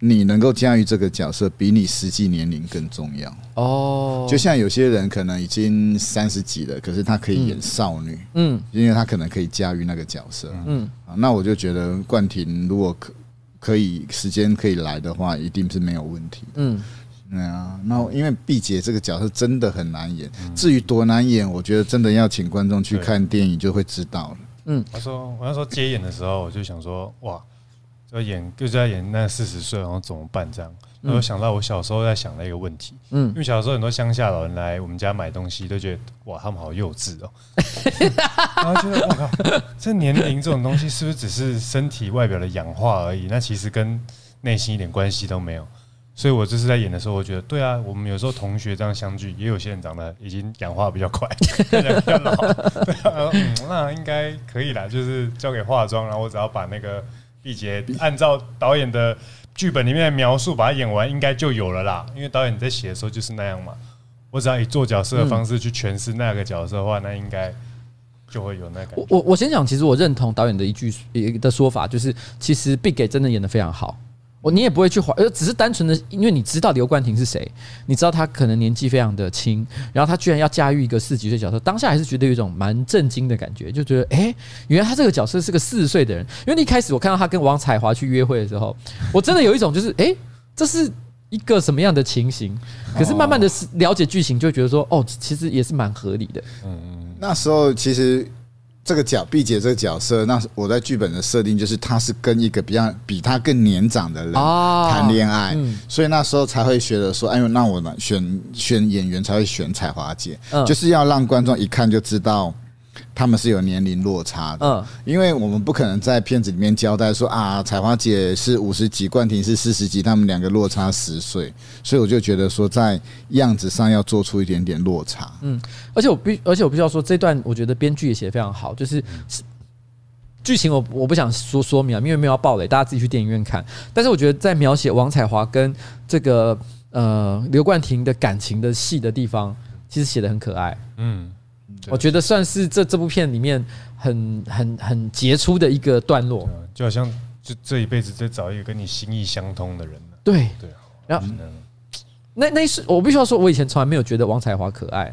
你能够驾驭这个角色，比你实际年龄更重要哦。就像有些人可能已经三十几了，可是他可以演少女，嗯，因为他可能可以驾驭那个角色，嗯。那我就觉得冠廷如果可可以时间可以来的话，一定是没有问题的，嗯。对啊，那因为毕姐这个角色真的很难演，至于多难演，我觉得真的要请观众去看电影就会知道了。嗯，他说我那时候接演的时候，我就想说，哇。就演就是在演那四十岁，然后怎么办这样？然后想到我小时候在想的一个问题，嗯，因为小时候很多乡下老人来我们家买东西，都觉得哇，他们好幼稚哦，然后觉得我靠，这年龄这种东西是不是只是身体外表的氧化而已？那其实跟内心一点关系都没有。所以我这次在演的时候，我觉得对啊，我们有时候同学这样相聚，也有些人长得已经氧化比较快，比较老，对啊，嗯，那应该可以啦，就是交给化妆，然后我只要把那个。毕节按照导演的剧本里面的描述把它演完，应该就有了啦。因为导演在写的时候就是那样嘛。我只要以做角色的方式去诠释那个角色的话，那应该就会有那个。我我我先讲，其实我认同导演的一句一的说法，就是其实毕给真的演的非常好。我你也不会去怀，呃，只是单纯的，因为你知道刘冠廷是谁，你知道他可能年纪非常的轻，然后他居然要驾驭一个四十几岁角色，当下还是觉得有一种蛮震惊的感觉，就觉得，哎，原来他这个角色是个四十岁的人。因为一开始我看到他跟王彩华去约会的时候，我真的有一种就是，哎，这是一个什么样的情形？可是慢慢的了解剧情，就觉得说，哦，其实也是蛮合理的。嗯嗯，那时候其实。这个角毕姐这个角色，那我在剧本的设定就是，她是跟一个比较比她更年长的人谈恋爱，所以那时候才会觉得说，哎呦，那我呢选选演员才会选彩华姐，就是要让观众一看就知道。他们是有年龄落差的，嗯，因为我们不可能在片子里面交代说啊，彩花姐是五十几，冠廷是四十几，他们两个落差十岁，所以我就觉得说在样子上要做出一点点落差，嗯，而且我必而且我必须要说这段，我觉得编剧也写得非常好，就是剧情我我不想说说明啊，因为没有要爆雷，大家自己去电影院看。但是我觉得在描写王彩华跟这个呃刘冠廷的感情的戏的地方，其实写的很可爱，嗯。我觉得算是这这部片里面很很很杰出的一个段落，就好像就这一辈子再找一个跟你心意相通的人。对对，然后那那是我必须要说，我以前从来没有觉得王彩华可爱，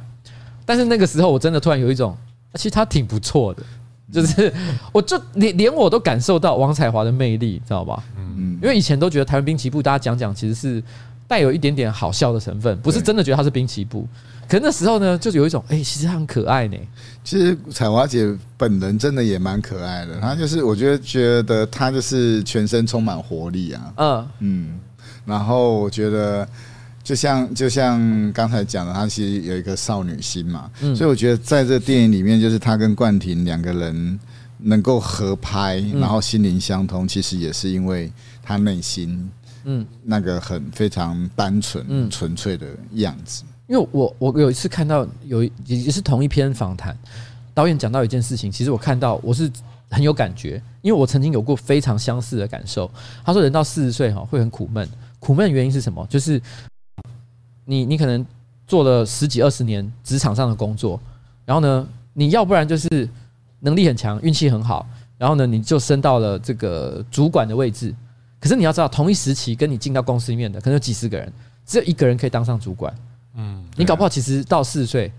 但是那个时候我真的突然有一种，其实他挺不错的，就是我就连连我都感受到王彩华的魅力，知道吧？嗯嗯，因为以前都觉得台湾兵棋部大家讲讲其实是。带有一点点好笑的成分，不是真的觉得他是滨崎步。可是那时候呢，就有一种哎、欸，其实他很可爱呢。其实彩华姐本人真的也蛮可爱的，她就是我觉得觉得她就是全身充满活力啊。嗯嗯，然后我觉得就像就像刚才讲的，她其实有一个少女心嘛。嗯，所以我觉得在这电影里面，就是她跟冠廷两个人能够合拍，然后心灵相通，其实也是因为她内心嗯那个很非常单纯、纯粹的样子。因为我我有一次看到有也是同一篇访谈，导演讲到一件事情，其实我看到我是很有感觉，因为我曾经有过非常相似的感受。他说人到四十岁哈会很苦闷，苦闷的原因是什么？就是你你可能做了十几二十年职场上的工作，然后呢，你要不然就是能力很强，运气很好，然后呢你就升到了这个主管的位置。可是你要知道，同一时期跟你进到公司里面的可能有几十个人，只有一个人可以当上主管。嗯，你搞不好其实到四十岁，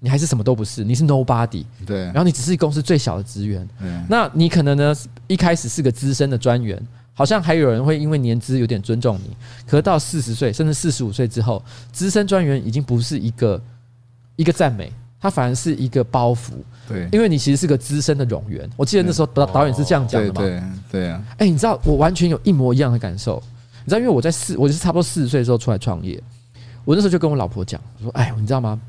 你还是什么都不是，你是 nobody。对，然后你只是公司最小的职员。那你可能呢一开始是个资深的专员，好像还有人会因为年资有点尊重你。可是到四十岁甚至四十五岁之后，资深专员已经不是一个一个赞美，他反而是一个包袱。对，因为你其实是个资深的冗员。我记得那时候导导演是这样讲的嘛。对对啊。哎，你知道我完全有一模一样的感受。你知道，因为我在四，我就是差不多四十岁的时候出来创业。我那时候就跟我老婆讲，我说：“哎，你知道吗？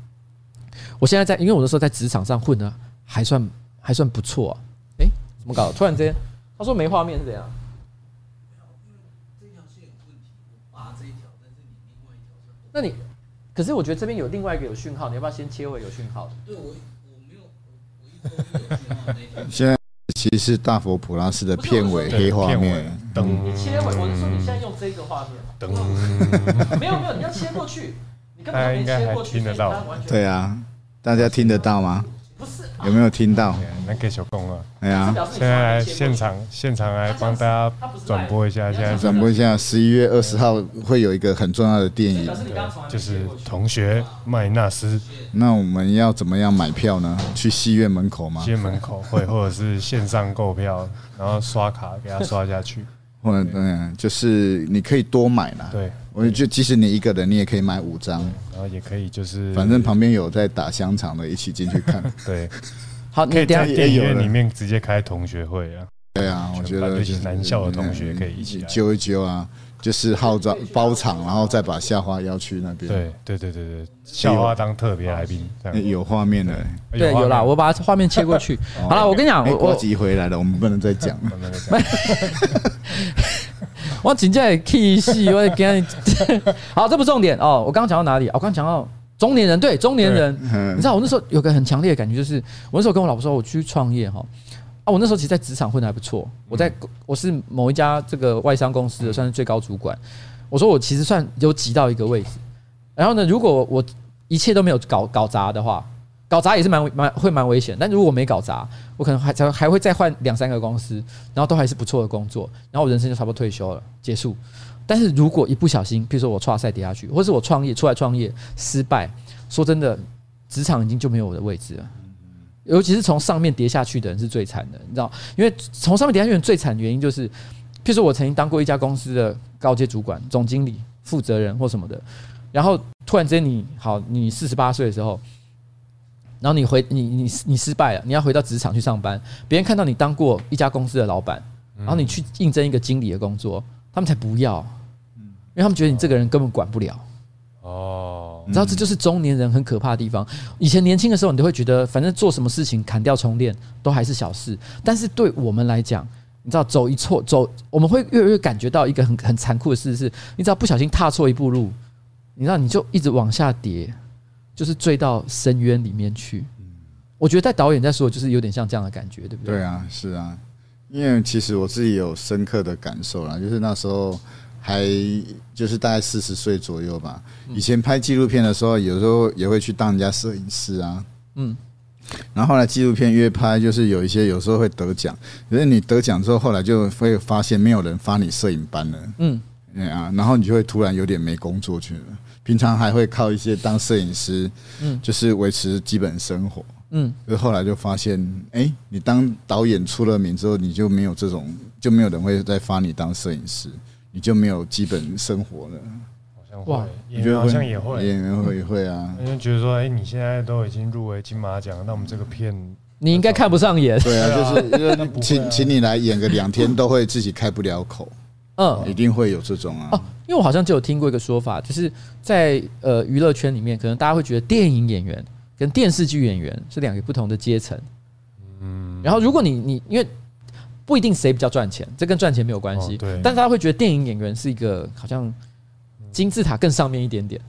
我现在在，因为我那时候在职场上混的还算还算不错啊。哎，怎么搞？突然间，他说没画面是怎样？这条线有问题，我拔这一条，但是你另一条……那你，可是我觉得这边有另外一个有讯号，你要不要先切回有讯号的？对我，我没有，我一直都有讯号那一条。现在其实是大佛普拉斯的片尾黑画面。等你切回，我是说你现在用这个画面。”等，没有没有，你要切过去，你根本没切过去，听得到。对啊，大家听得到吗？不是，有没有听到？那给小工了。哎呀，现在来现场，现场来帮大家转播一下。现在转播一下，十一月二十号会有一个很重要的电影，就是《同学麦纳斯》。那我们要怎么样买票呢？去戏院门口吗？戏院门口会，或者是线上购票，然后刷卡给他刷下去。或者嗯，就是你可以多买啦。对，我就即使你一个人，你也可以买五张，然后也可以就是，反正旁边有在打香肠的，一起进去看。对，好，可以在电影院里面直接开同学会啊。对啊，我觉得就是男校的同学可以一起揪一揪啊。就是号召包场，然后再把校花邀去那边。对对对对对，校花当特别来宾，有画面的。对，有啦，我把画面切过去。好了，我跟你讲，我我集回来了，我们不能再讲了。我请假 K 戏，我给你。好，这不重点哦。我刚刚讲到哪里？我刚刚讲到中年人，对中年人。你知道我那时候有个很强烈的感觉，就是我那时候跟我老婆说，我去创业哈。啊，我那时候其实，在职场混的还不错。我在我是某一家这个外商公司的，算是最高主管。我说我其实算有挤到一个位置。然后呢，如果我一切都没有搞搞砸的话，搞砸也是蛮蛮会蛮危险。但如果没搞砸，我可能还才还会再换两三个公司，然后都还是不错的工作。然后我人生就差不多退休了，结束。但是如果一不小心，比如说我挫赛跌下去，或是我创业出来创业失败，说真的，职场已经就没有我的位置了。尤其是从上面跌下去的人是最惨的，你知道？因为从上面跌下去的人最惨的原因就是，譬如说我曾经当过一家公司的高阶主管、总经理、负责人或什么的，然后突然间你好，你四十八岁的时候，然后你回你你你失败了，你要回到职场去上班，别人看到你当过一家公司的老板，然后你去应征一个经理的工作，他们才不要，因为他们觉得你这个人根本管不了。哦，你知道这就是中年人很可怕的地方。以前年轻的时候，你都会觉得反正做什么事情砍掉重练都还是小事。但是对我们来讲，你知道走一错走，我们会越来越感觉到一个很很残酷的事是，你只要不小心踏错一步路，你知道你就一直往下跌，就是坠到深渊里面去。我觉得在导演在说，就是有点像这样的感觉，对不对？对啊，是啊，因为其实我自己有深刻的感受啦，就是那时候。还就是大概四十岁左右吧。以前拍纪录片的时候，有时候也会去当人家摄影师啊。嗯。然后后来纪录片越拍，就是有一些有时候会得奖。可是你得奖之后，后来就会发现没有人发你摄影班了。嗯。对啊，然后你就会突然有点没工作去了。平常还会靠一些当摄影师，嗯，就是维持基本生活。嗯。可是后来就发现，哎，你当导演出了名之后，你就没有这种，就没有人会再发你当摄影师。你就没有基本生活了，好像哇，演员好像也会，演员会也会啊。因为觉得说，哎，你现在都已经入围金马奖，那我们这个片你应该看不上眼。对啊，就是 请请你来演个两天，都会自己开不了口。嗯，一定会有这种啊。哦，因为我好像就有听过一个说法，就是在呃娱乐圈里面，可能大家会觉得电影演员跟电视剧演员是两个不同的阶层。嗯，然后如果你你因为。不一定谁比较赚钱，这跟赚钱没有关系。对，但是他会觉得电影演员是一个好像金字塔更上面一点点。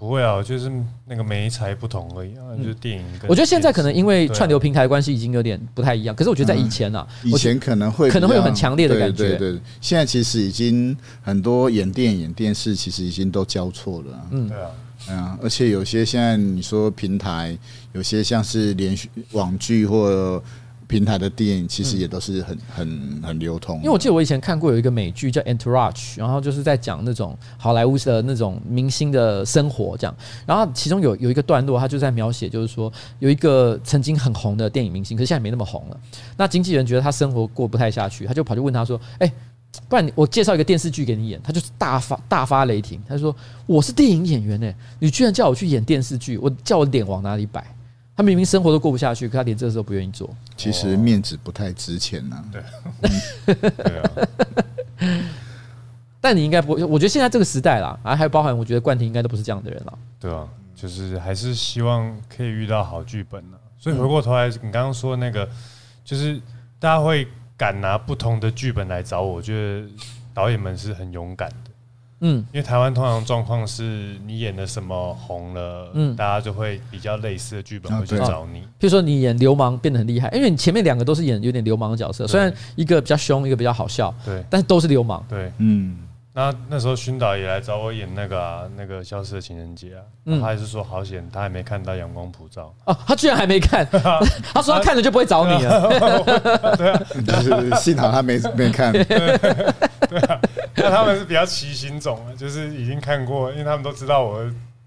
不会啊，就是那个媒材不同而已啊，就是电影。我觉得现在可能因为串流平台的关系，已经有点不太一样。可是我觉得在以前啊，以前可能会可能会有很强烈的感觉。对对对，现在其实已经很多演电影、演电视，其实已经都交错了。嗯，对啊，对啊，而且有些现在你说平台，有些像是连续网剧或。平台的电影其实也都是很很很流通，因为我记得我以前看过有一个美剧叫《Entourage》，然后就是在讲那种好莱坞的那种明星的生活这样，然后其中有有一个段落，他就在描写，就是说有一个曾经很红的电影明星，可是现在没那么红了。那经纪人觉得他生活过不太下去，他就跑去问他说：“哎，不然我介绍一个电视剧给你演。”他就是大发大发雷霆，他就说：“我是电影演员呢，你居然叫我去演电视剧，我叫我脸往哪里摆？”他明明生活都过不下去，可他连这个时候不愿意做。其实面子不太值钱呐。对，对啊。但你应该不，我觉得现在这个时代啦，啊，还有包含，我觉得冠廷应该都不是这样的人了。对啊，就是还是希望可以遇到好剧本呢。所以回过头来，你刚刚说那个，就是大家会敢拿不同的剧本来找我，我觉得导演们是很勇敢的。嗯，因为台湾通常状况是你演的什么红了，嗯，大家就会比较类似的剧本会去找你。比如说你演流氓变得很厉害，因为你前面两个都是演有点流氓的角色，虽然一个比较凶，一个比较好笑，对，但是都是流氓。对，嗯。那那时候勋导也来找我演那个啊，那个消失的情人节啊，他还是说好险，他还没看到阳光普照。哦，他居然还没看，他说他看了就不会找你了，对啊，就是幸好他没没看。对啊，那他们是比较奇行种啊，就是已经看过，因为他们都知道我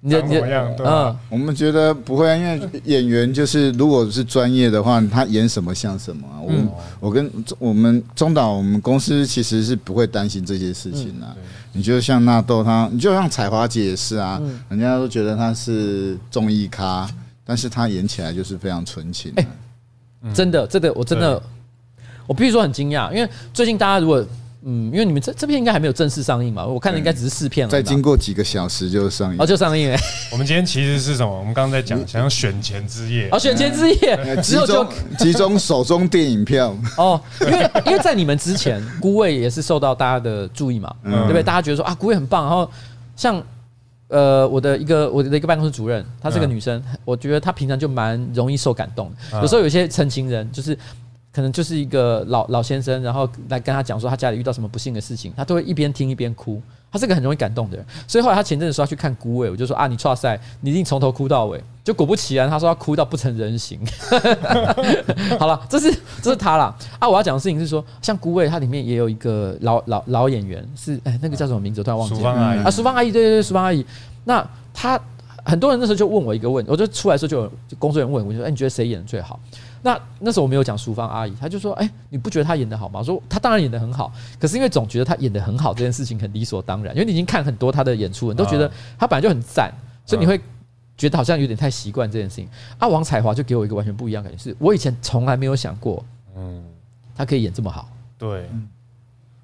长怎么样，对吧？我们觉得不会啊，因为演员就是如果是专业的话，他演什么像什么啊。我我跟我们中岛，我们公司其实是不会担心这些事情啊。你就像纳豆他，你就像彩华姐也是啊，人家都觉得他是综艺咖，但是他演起来就是非常纯情。真的，这个，我真的，我必须说很惊讶，因为最近大家如果。嗯，因为你们这这片应该还没有正式上映嘛，我看的应该只是试片了。再经过几个小时就上映，哦，就上映了。我们今天其实是什么？我们刚刚在讲，想要选前之夜。哦，选前之夜，集中 集中手中电影票。哦，因为因为在你们之前，孤味也是受到大家的注意嘛，对不对？大家觉得说啊，孤味很棒。然后像呃，我的一个我的一个办公室主任，她是个女生，我觉得她平常就蛮容易受感动。有时候有些成情人就是。可能就是一个老老先生，然后来跟他讲说他家里遇到什么不幸的事情，他都会一边听一边哭。他是个很容易感动的人，所以后来他前阵子说要去看《孤味》，我就说啊，你剉赛，你一定从头哭到尾。就果不其然，他说他哭到不成人形。好了，这是这是他啦。啊！我要讲的事情是说，像《孤味》，它里面也有一个老老老演员，是哎，那个叫什么名字？我突然忘记了。淑芳阿姨啊，淑芳阿姨，对对对，淑芳阿姨。那他很多人那时候就问我一个问，我就出来的时候就有工作人员问我，就说：“哎，你觉得谁演的最好？”那那时候我没有讲淑芳阿姨，他就说：“哎、欸，你不觉得她演的好吗？”我说：“她当然演的很好，可是因为总觉得她演的很好这件事情很理所当然，因为你已经看很多她的演出，你都觉得她本来就很赞，所以你会觉得好像有点太习惯这件事情。啊，王彩华就给我一个完全不一样的感觉，是我以前从来没有想过，嗯，她可以演这么好。对，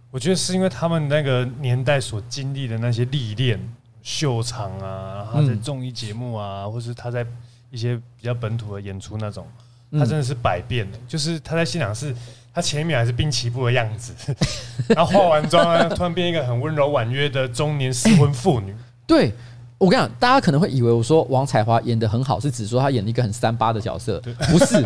我觉得是因为他们那个年代所经历的那些历练、秀场啊，他在综艺节目啊，或是他在一些比较本土的演出那种。他真的是百变的，就是他在现场是，他前一秒还是滨崎步的样子，然后化完妆啊，突然变一个很温柔婉约的中年失婚妇女。对，我跟你讲，大家可能会以为我说王彩华演的很好，是指说她演了一个很三八的角色，不是，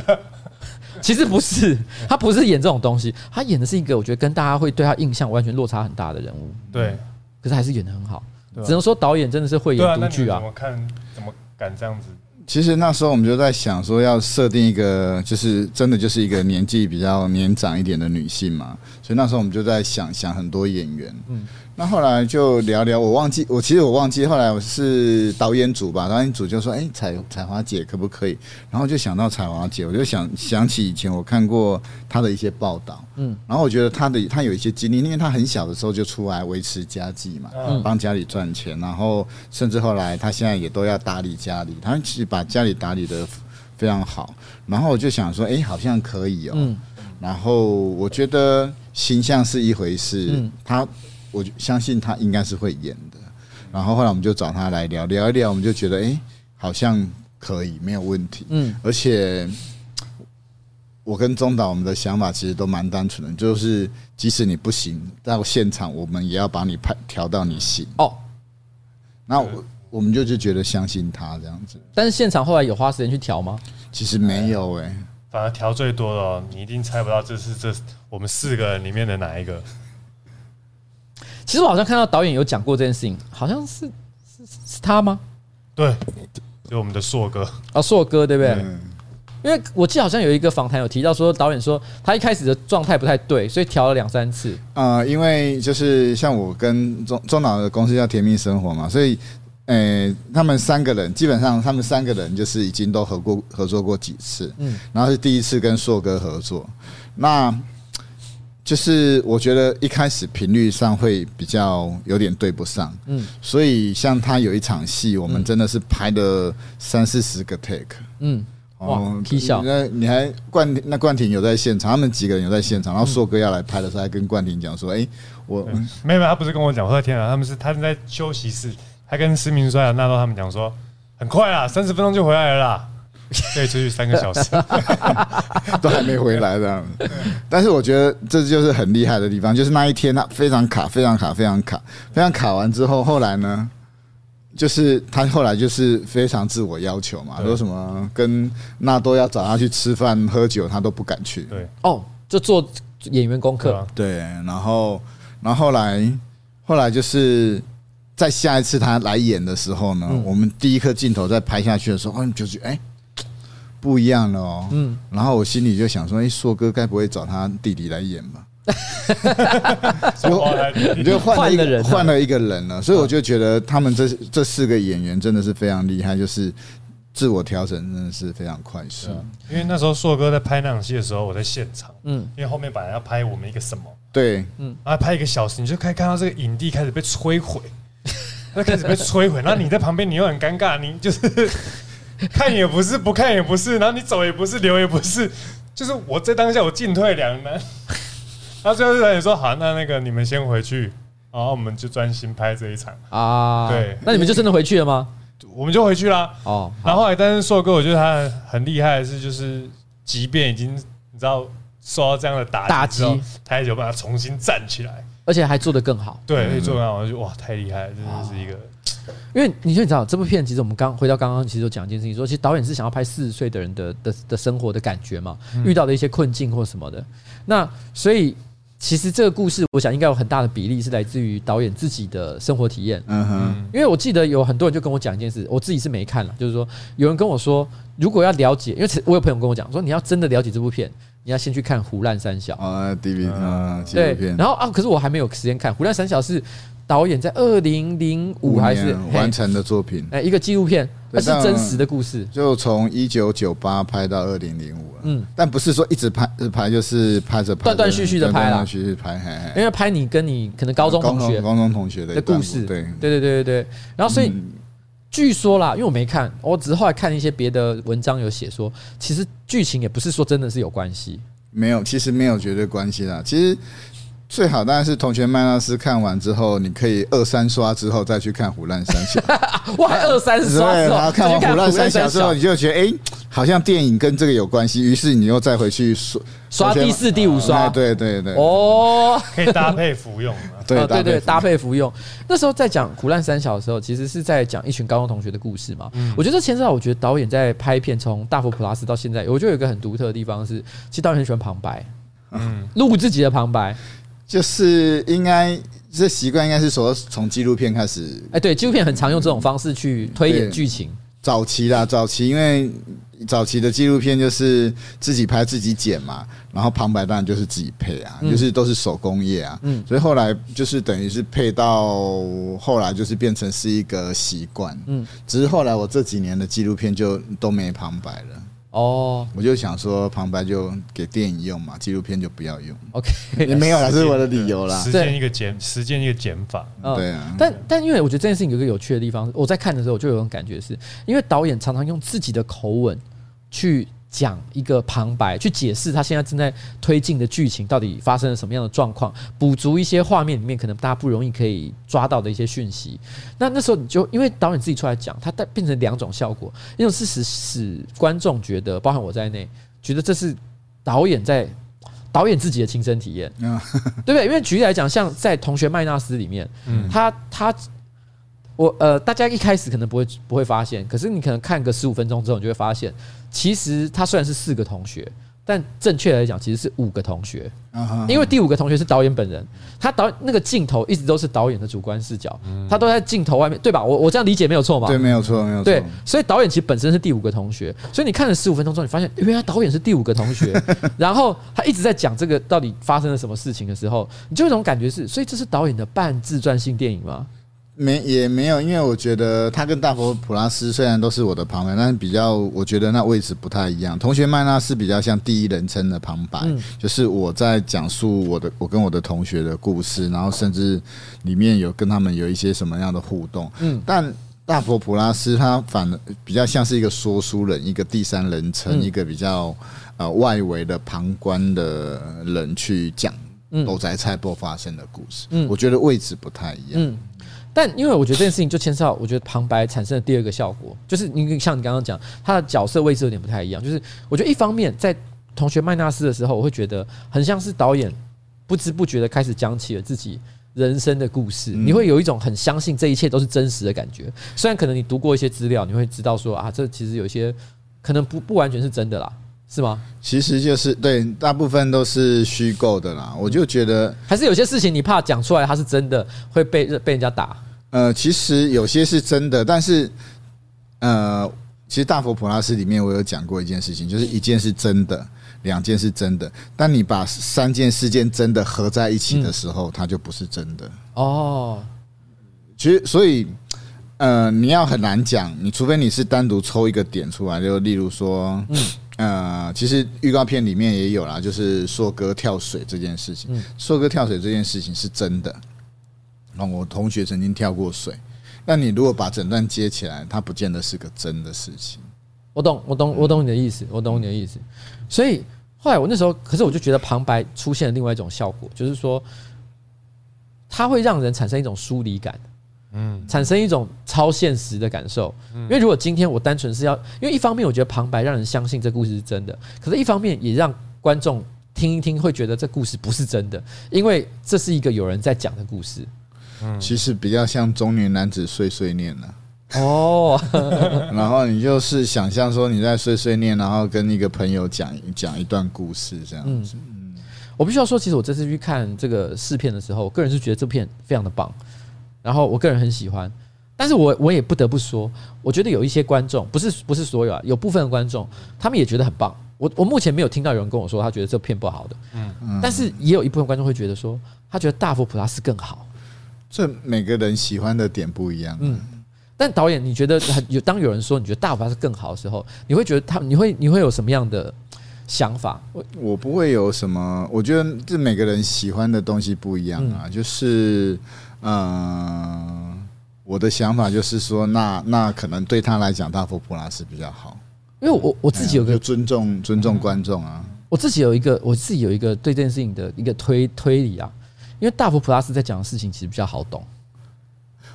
其实不是，她不是演这种东西，她演的是一个我觉得跟大家会对她印象完全落差很大的人物。对，可是还是演的很好，只能说导演真的是慧眼独具啊。怎么看？怎么敢这样子？其实那时候我们就在想说，要设定一个，就是真的就是一个年纪比较年长一点的女性嘛。所以那时候我们就在想想很多演员，嗯，那后来就聊聊，我忘记，我其实我忘记，后来我是导演组吧，导演组就说：“哎，彩彩华姐可不可以？”然后就想到彩华姐，我就想想起以前我看过她的一些报道，嗯，然后我觉得她的她有一些经历，因为她很小的时候就出来维持家计嘛，帮家里赚钱，然后甚至后来她现在也都要打理家里，她其实把家里打理的非常好，然后我就想说：“哎，好像可以哦。”然后我觉得形象是一回事，她。我相信他应该是会演的，然后后来我们就找他来聊聊一聊，我们就觉得哎、欸，好像可以，没有问题。嗯，而且我跟中岛我们的想法其实都蛮单纯的，就是即使你不行，到现场我们也要把你拍调到你行。哦，那我我们就就觉得相信他这样子。但是现场后来有花时间去调吗？其实没有哎、欸，反而调最多的，你一定猜不到这是这我们四个人里面的哪一个。其实我好像看到导演有讲过这件事情，好像是是是他吗？对，就我们的硕哥啊，硕哥对不对？因为我记得好像有一个访谈有提到说，导演说他一开始的状态不太对，所以调了两三次。呃，因为就是像我跟钟钟导的公司叫甜蜜生活嘛，所以呃，他们三个人基本上他们三个人就是已经都合过合作过几次，嗯，然后是第一次跟硕哥合作，那。就是我觉得一开始频率上会比较有点对不上，嗯，所以像他有一场戏，我们真的是拍了三四十个 take，嗯，哇，踢笑，那你还冠那冠廷有在现场，他们几个人有在现场，然后硕哥要来拍的时候，还跟冠廷讲说，哎，我没有，他不是跟我讲，我的天啊，他们是他们在休息室，他跟施明帅、纳豆他们讲说，很快啊，三十分钟就回来了啦。可以出去三个小时，都还没回来这样。但是我觉得这就是很厉害的地方，就是那一天他非常卡，非常卡，非常卡，非常卡完之后，后来呢，就是他后来就是非常自我要求嘛，说什么跟纳豆要找他去吃饭喝酒，他都不敢去。对，哦，就做演员功课。对，然后，然后后来，后来就是。在下一次他来演的时候呢，嗯、我们第一颗镜头在拍下去的时候，哦，就觉得哎，不一样了哦。嗯，然后我心里就想说，哎，硕哥该不会找他弟弟来演吧？就就换了一个人，换了一个人了。所以我就觉得他们这这四个演员真的是非常厉害，就是自我调整真的是非常快速。因为那时候硕哥在拍那场戏的时候，我在现场。嗯，因为后面本来要拍我们一个什么？对，嗯，然后拍一个小时，你就可以看到这个影帝开始被摧毁。他开始被摧毁，然后你在旁边，你又很尴尬，你就是 看也不是，不看也不是，然后你走也不是，留也不是，就是我在当下我进退两难。然后最后导演说：“好，那那个你们先回去，然后我们就专心拍这一场啊。”对，那你们就真的回去了吗？我们就回去啦。哦，然后后来，但是硕哥，我觉得他很厉害的是，就是即便已经你知道受到这样的打打击，他也有办法重新站起来。而且还做得更好，对，可以做得更好，我就哇，太厉害了，真的是一个。因为你就你知道，这部片其实我们刚回到刚刚，其实有讲一件事情，说其实导演是想要拍四十岁的人的的的生活的感觉嘛，遇到的一些困境或什么的。那所以其实这个故事，我想应该有很大的比例是来自于导演自己的生活体验。嗯哼，因为我记得有很多人就跟我讲一件事，我自己是没看了，就是说有人跟我说，如果要了解，因为我有朋友跟我讲说，你要真的了解这部片。你要先去看《胡乱三小》啊，DVD 啊，对，然后啊，可是我还没有时间看《胡乱三小》，是导演在二零零五还是完成的作品？哎，一个纪录片，那是真实的故事，就从一九九八拍到二零零五了。嗯，但不是说一直拍，一直拍就是拍着拍，断断续续的拍了，断断续续拍，因为拍你跟你可能高中同学、高中同学的故事，对，对对对对对，然后所以。据说啦，因为我没看，我只是后来看一些别的文章有写说，其实剧情也不是说真的是有关系，没有，其实没有绝对关系啦。其实最好当然是同学麦娜丝看完之后，你可以二三刷之后再去看 《虎烂三小》，我还二三刷，然后看完《虎烂三小》之后，你就觉得哎、欸，好像电影跟这个有关系，于是你又再回去刷刷第四、第五刷，对对对，哦，可以搭配服用。对对对，搭配服用。那时候在讲《虎烂三小》的时候，其实是在讲一群高中同学的故事嘛。我觉得这牵涉到，我觉得导演在拍片从《大佛普拉斯》到现在，我觉得有一个很独特的地方是，其实导演很喜欢旁白，嗯，录自己的旁白，就是应该这习惯应该是说从纪录片开始。哎，对，纪录片很常用这种方式去推演剧情。早期啦，早期因为早期的纪录片就是自己拍自己剪嘛，然后旁白当然就是自己配啊，嗯、就是都是手工业啊，嗯，所以后来就是等于是配到后来就是变成是一个习惯，嗯，只是后来我这几年的纪录片就都没旁白了。哦，我就想说旁白就给电影用嘛，纪录片就不要用。OK，也没有啦，这是我的理由啦。实践一个减，实践一个减法。对啊，但但因为我觉得这件事情有个有趣的地方，我在看的时候我就有种感觉是，因为导演常常用自己的口吻去。讲一个旁白，去解释他现在正在推进的剧情到底发生了什么样的状况，补足一些画面里面可能大家不容易可以抓到的一些讯息。那那时候你就因为导演自己出来讲，他带变成两种效果，一种是使使观众觉得，包含我在内，觉得这是导演在导演自己的亲身体验，对不对？因为举例来讲，像在《同学麦纳斯》里面，他他。我呃，大家一开始可能不会不会发现，可是你可能看个十五分钟之后，你就会发现，其实他虽然是四个同学，但正确来讲其实是五个同学，因为第五个同学是导演本人，他导那个镜头一直都是导演的主观视角，他都在镜头外面，对吧？我我这样理解没有错吗？对，没有错，没有错。对，所以导演其实本身是第五个同学，所以你看了十五分钟之后，你发现原来导演是第五个同学，然后他一直在讲这个到底发生了什么事情的时候，你就有一种感觉是，所以这是导演的半自传性电影吗？没也没有，因为我觉得他跟大佛普拉斯虽然都是我的旁白，但是比较我觉得那位置不太一样。同学麦纳是比较像第一人称的旁白，就是我在讲述我的我跟我的同学的故事，然后甚至里面有跟他们有一些什么样的互动。嗯，但大佛普拉斯他反而比较像是一个说书人，一个第三人称，一个比较呃外围的旁观的人去讲斗宅菜脯发生的故事。嗯，我觉得位置不太一样。但因为我觉得这件事情就牵涉到，我觉得旁白产生的第二个效果，就是你像你刚刚讲，他的角色位置有点不太一样。就是我觉得一方面在同学麦纳斯的时候，我会觉得很像是导演不知不觉的开始讲起了自己人生的故事，你会有一种很相信这一切都是真实的感觉。虽然可能你读过一些资料，你会知道说啊，这其实有一些可能不不完全是真的啦，是吗？其实就是对，大部分都是虚构的啦。我就觉得还是有些事情你怕讲出来它是真的，会被被人家打。呃，其实有些是真的，但是，呃，其实大佛普拉斯里面我有讲过一件事情，就是一件是真的，两件是真的。当你把三件、事件真的合在一起的时候，它就不是真的。哦，其实所以，呃，你要很难讲，你除非你是单独抽一个点出来，就例如说，呃，其实预告片里面也有啦，就是硕哥跳水这件事情，硕哥跳水这件事情是真的。那我同学曾经跳过水，那你如果把整段接起来，它不见得是个真的事情。我懂，我懂，我懂你的意思，我懂你的意思。所以后来我那时候，可是我就觉得旁白出现了另外一种效果，就是说，它会让人产生一种疏离感，嗯，产生一种超现实的感受。因为如果今天我单纯是要，因为一方面我觉得旁白让人相信这故事是真的，可是一方面也让观众听一听会觉得这故事不是真的，因为这是一个有人在讲的故事。其实比较像中年男子碎碎念了哦，然后你就是想象说你在碎碎念，然后跟一个朋友讲讲一段故事这样子。嗯，我必须要说，其实我这次去看这个试片的时候，我个人是觉得这片非常的棒，然后我个人很喜欢。但是我我也不得不说，我觉得有一些观众，不是不是所有啊，有部分的观众，他们也觉得很棒。我我目前没有听到有人跟我说他觉得这片不好的，嗯嗯，但是也有一部分观众会觉得说，他觉得大佛普拉斯更好。这每个人喜欢的点不一样。嗯，但导演，你觉得有当有人说你觉得大佛是更好的时候，你会觉得他你会你会有什么样的想法？我我不会有什么，我觉得这每个人喜欢的东西不一样啊。就是嗯，我的想法就是说，那那可能对他来讲，大佛普拉斯比较好，因为我我自己有个尊重尊重观众啊。我自己有一个我自己有一个对这件事情的一个推推理啊。因为大佛普拉斯在讲的事情其实比较好懂。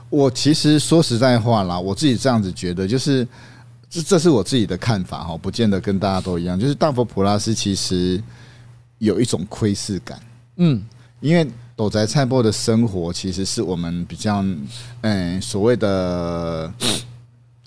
我其实说实在话啦，我自己这样子觉得，就是这这是我自己的看法哈，不见得跟大家都一样。就是大佛普拉斯其实有一种窥视感，嗯，因为斗宅菜波的生活其实是我们比较嗯所谓的。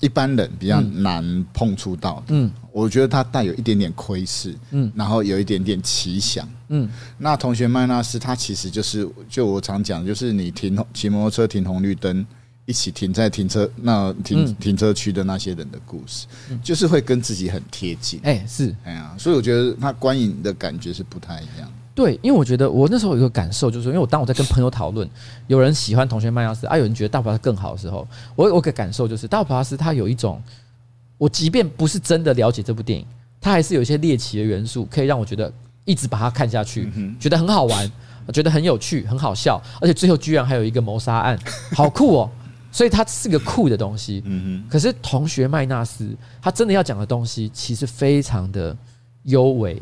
一般人比较难碰触到的，嗯，我觉得它带有一点点窥视，嗯，然后有一点点奇想，嗯，那同学麦纳斯他其实就是，就我常讲，就是你停骑摩托车停红绿灯，一一起停在停车那停停车区的那些人的故事，就是会跟自己很贴近。哎，是。哎呀，所以我觉得他观影的感觉是不太一样。对，因为我觉得我那时候有一个感受，就是因为我当我在跟朋友讨论，有人喜欢同学麦纳斯，啊，有人觉得大佛普拉斯更好的时候，我我个感受就是大佛普拉斯他有一种，我即便不是真的了解这部电影，他还是有一些猎奇的元素，可以让我觉得一直把它看下去，觉得很好玩，觉得很有趣，很好笑，而且最后居然还有一个谋杀案，好酷哦！所以它是个酷的东西。嗯可是同学麦纳斯他真的要讲的东西，其实非常的幽微。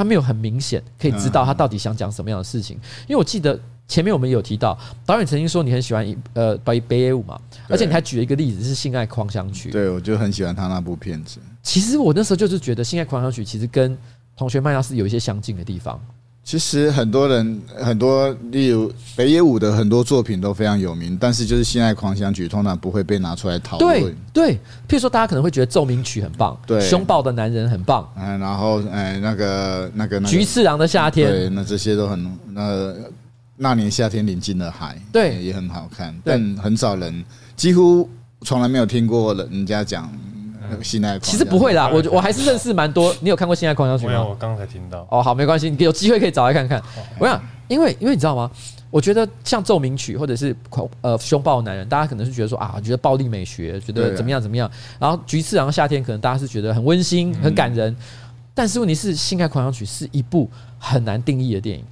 他没有很明显可以知道他到底想讲什么样的事情，因为我记得前面我们有提到导演曾经说你很喜欢呃北北野武嘛，而且你还举了一个例子是《性爱狂想曲》，对，我就很喜欢他那部片子。其实我那时候就是觉得《性爱狂想曲》其实跟同学麦娜》是有一些相近的地方。其实很多人很多，例如北野武的很多作品都非常有名，但是就是《性爱狂想曲》通常不会被拿出来讨论。对对，譬如说大家可能会觉得《奏鸣曲》很棒，对，《凶暴的男人》很棒，嗯，然后哎那个那个《菊次郎的夏天》，对，那这些都很那那年夏天临近的海，对，也很好看，但很少人几乎从来没有听过人家讲。性爱其实不会啦，我我还是认识蛮多。你有看过《性爱狂想曲》吗？我刚才听到。哦，好，没关系，你有机会可以找来看看。我想，因为因为你知道吗？我觉得像奏鸣曲或者是呃凶暴的男人，大家可能是觉得说啊，觉得暴力美学，觉得怎么样怎么样。然后菊次郎夏天可能大家是觉得很温馨、很感人。但是问题是，《性爱狂想曲》是一部很难定义的电影。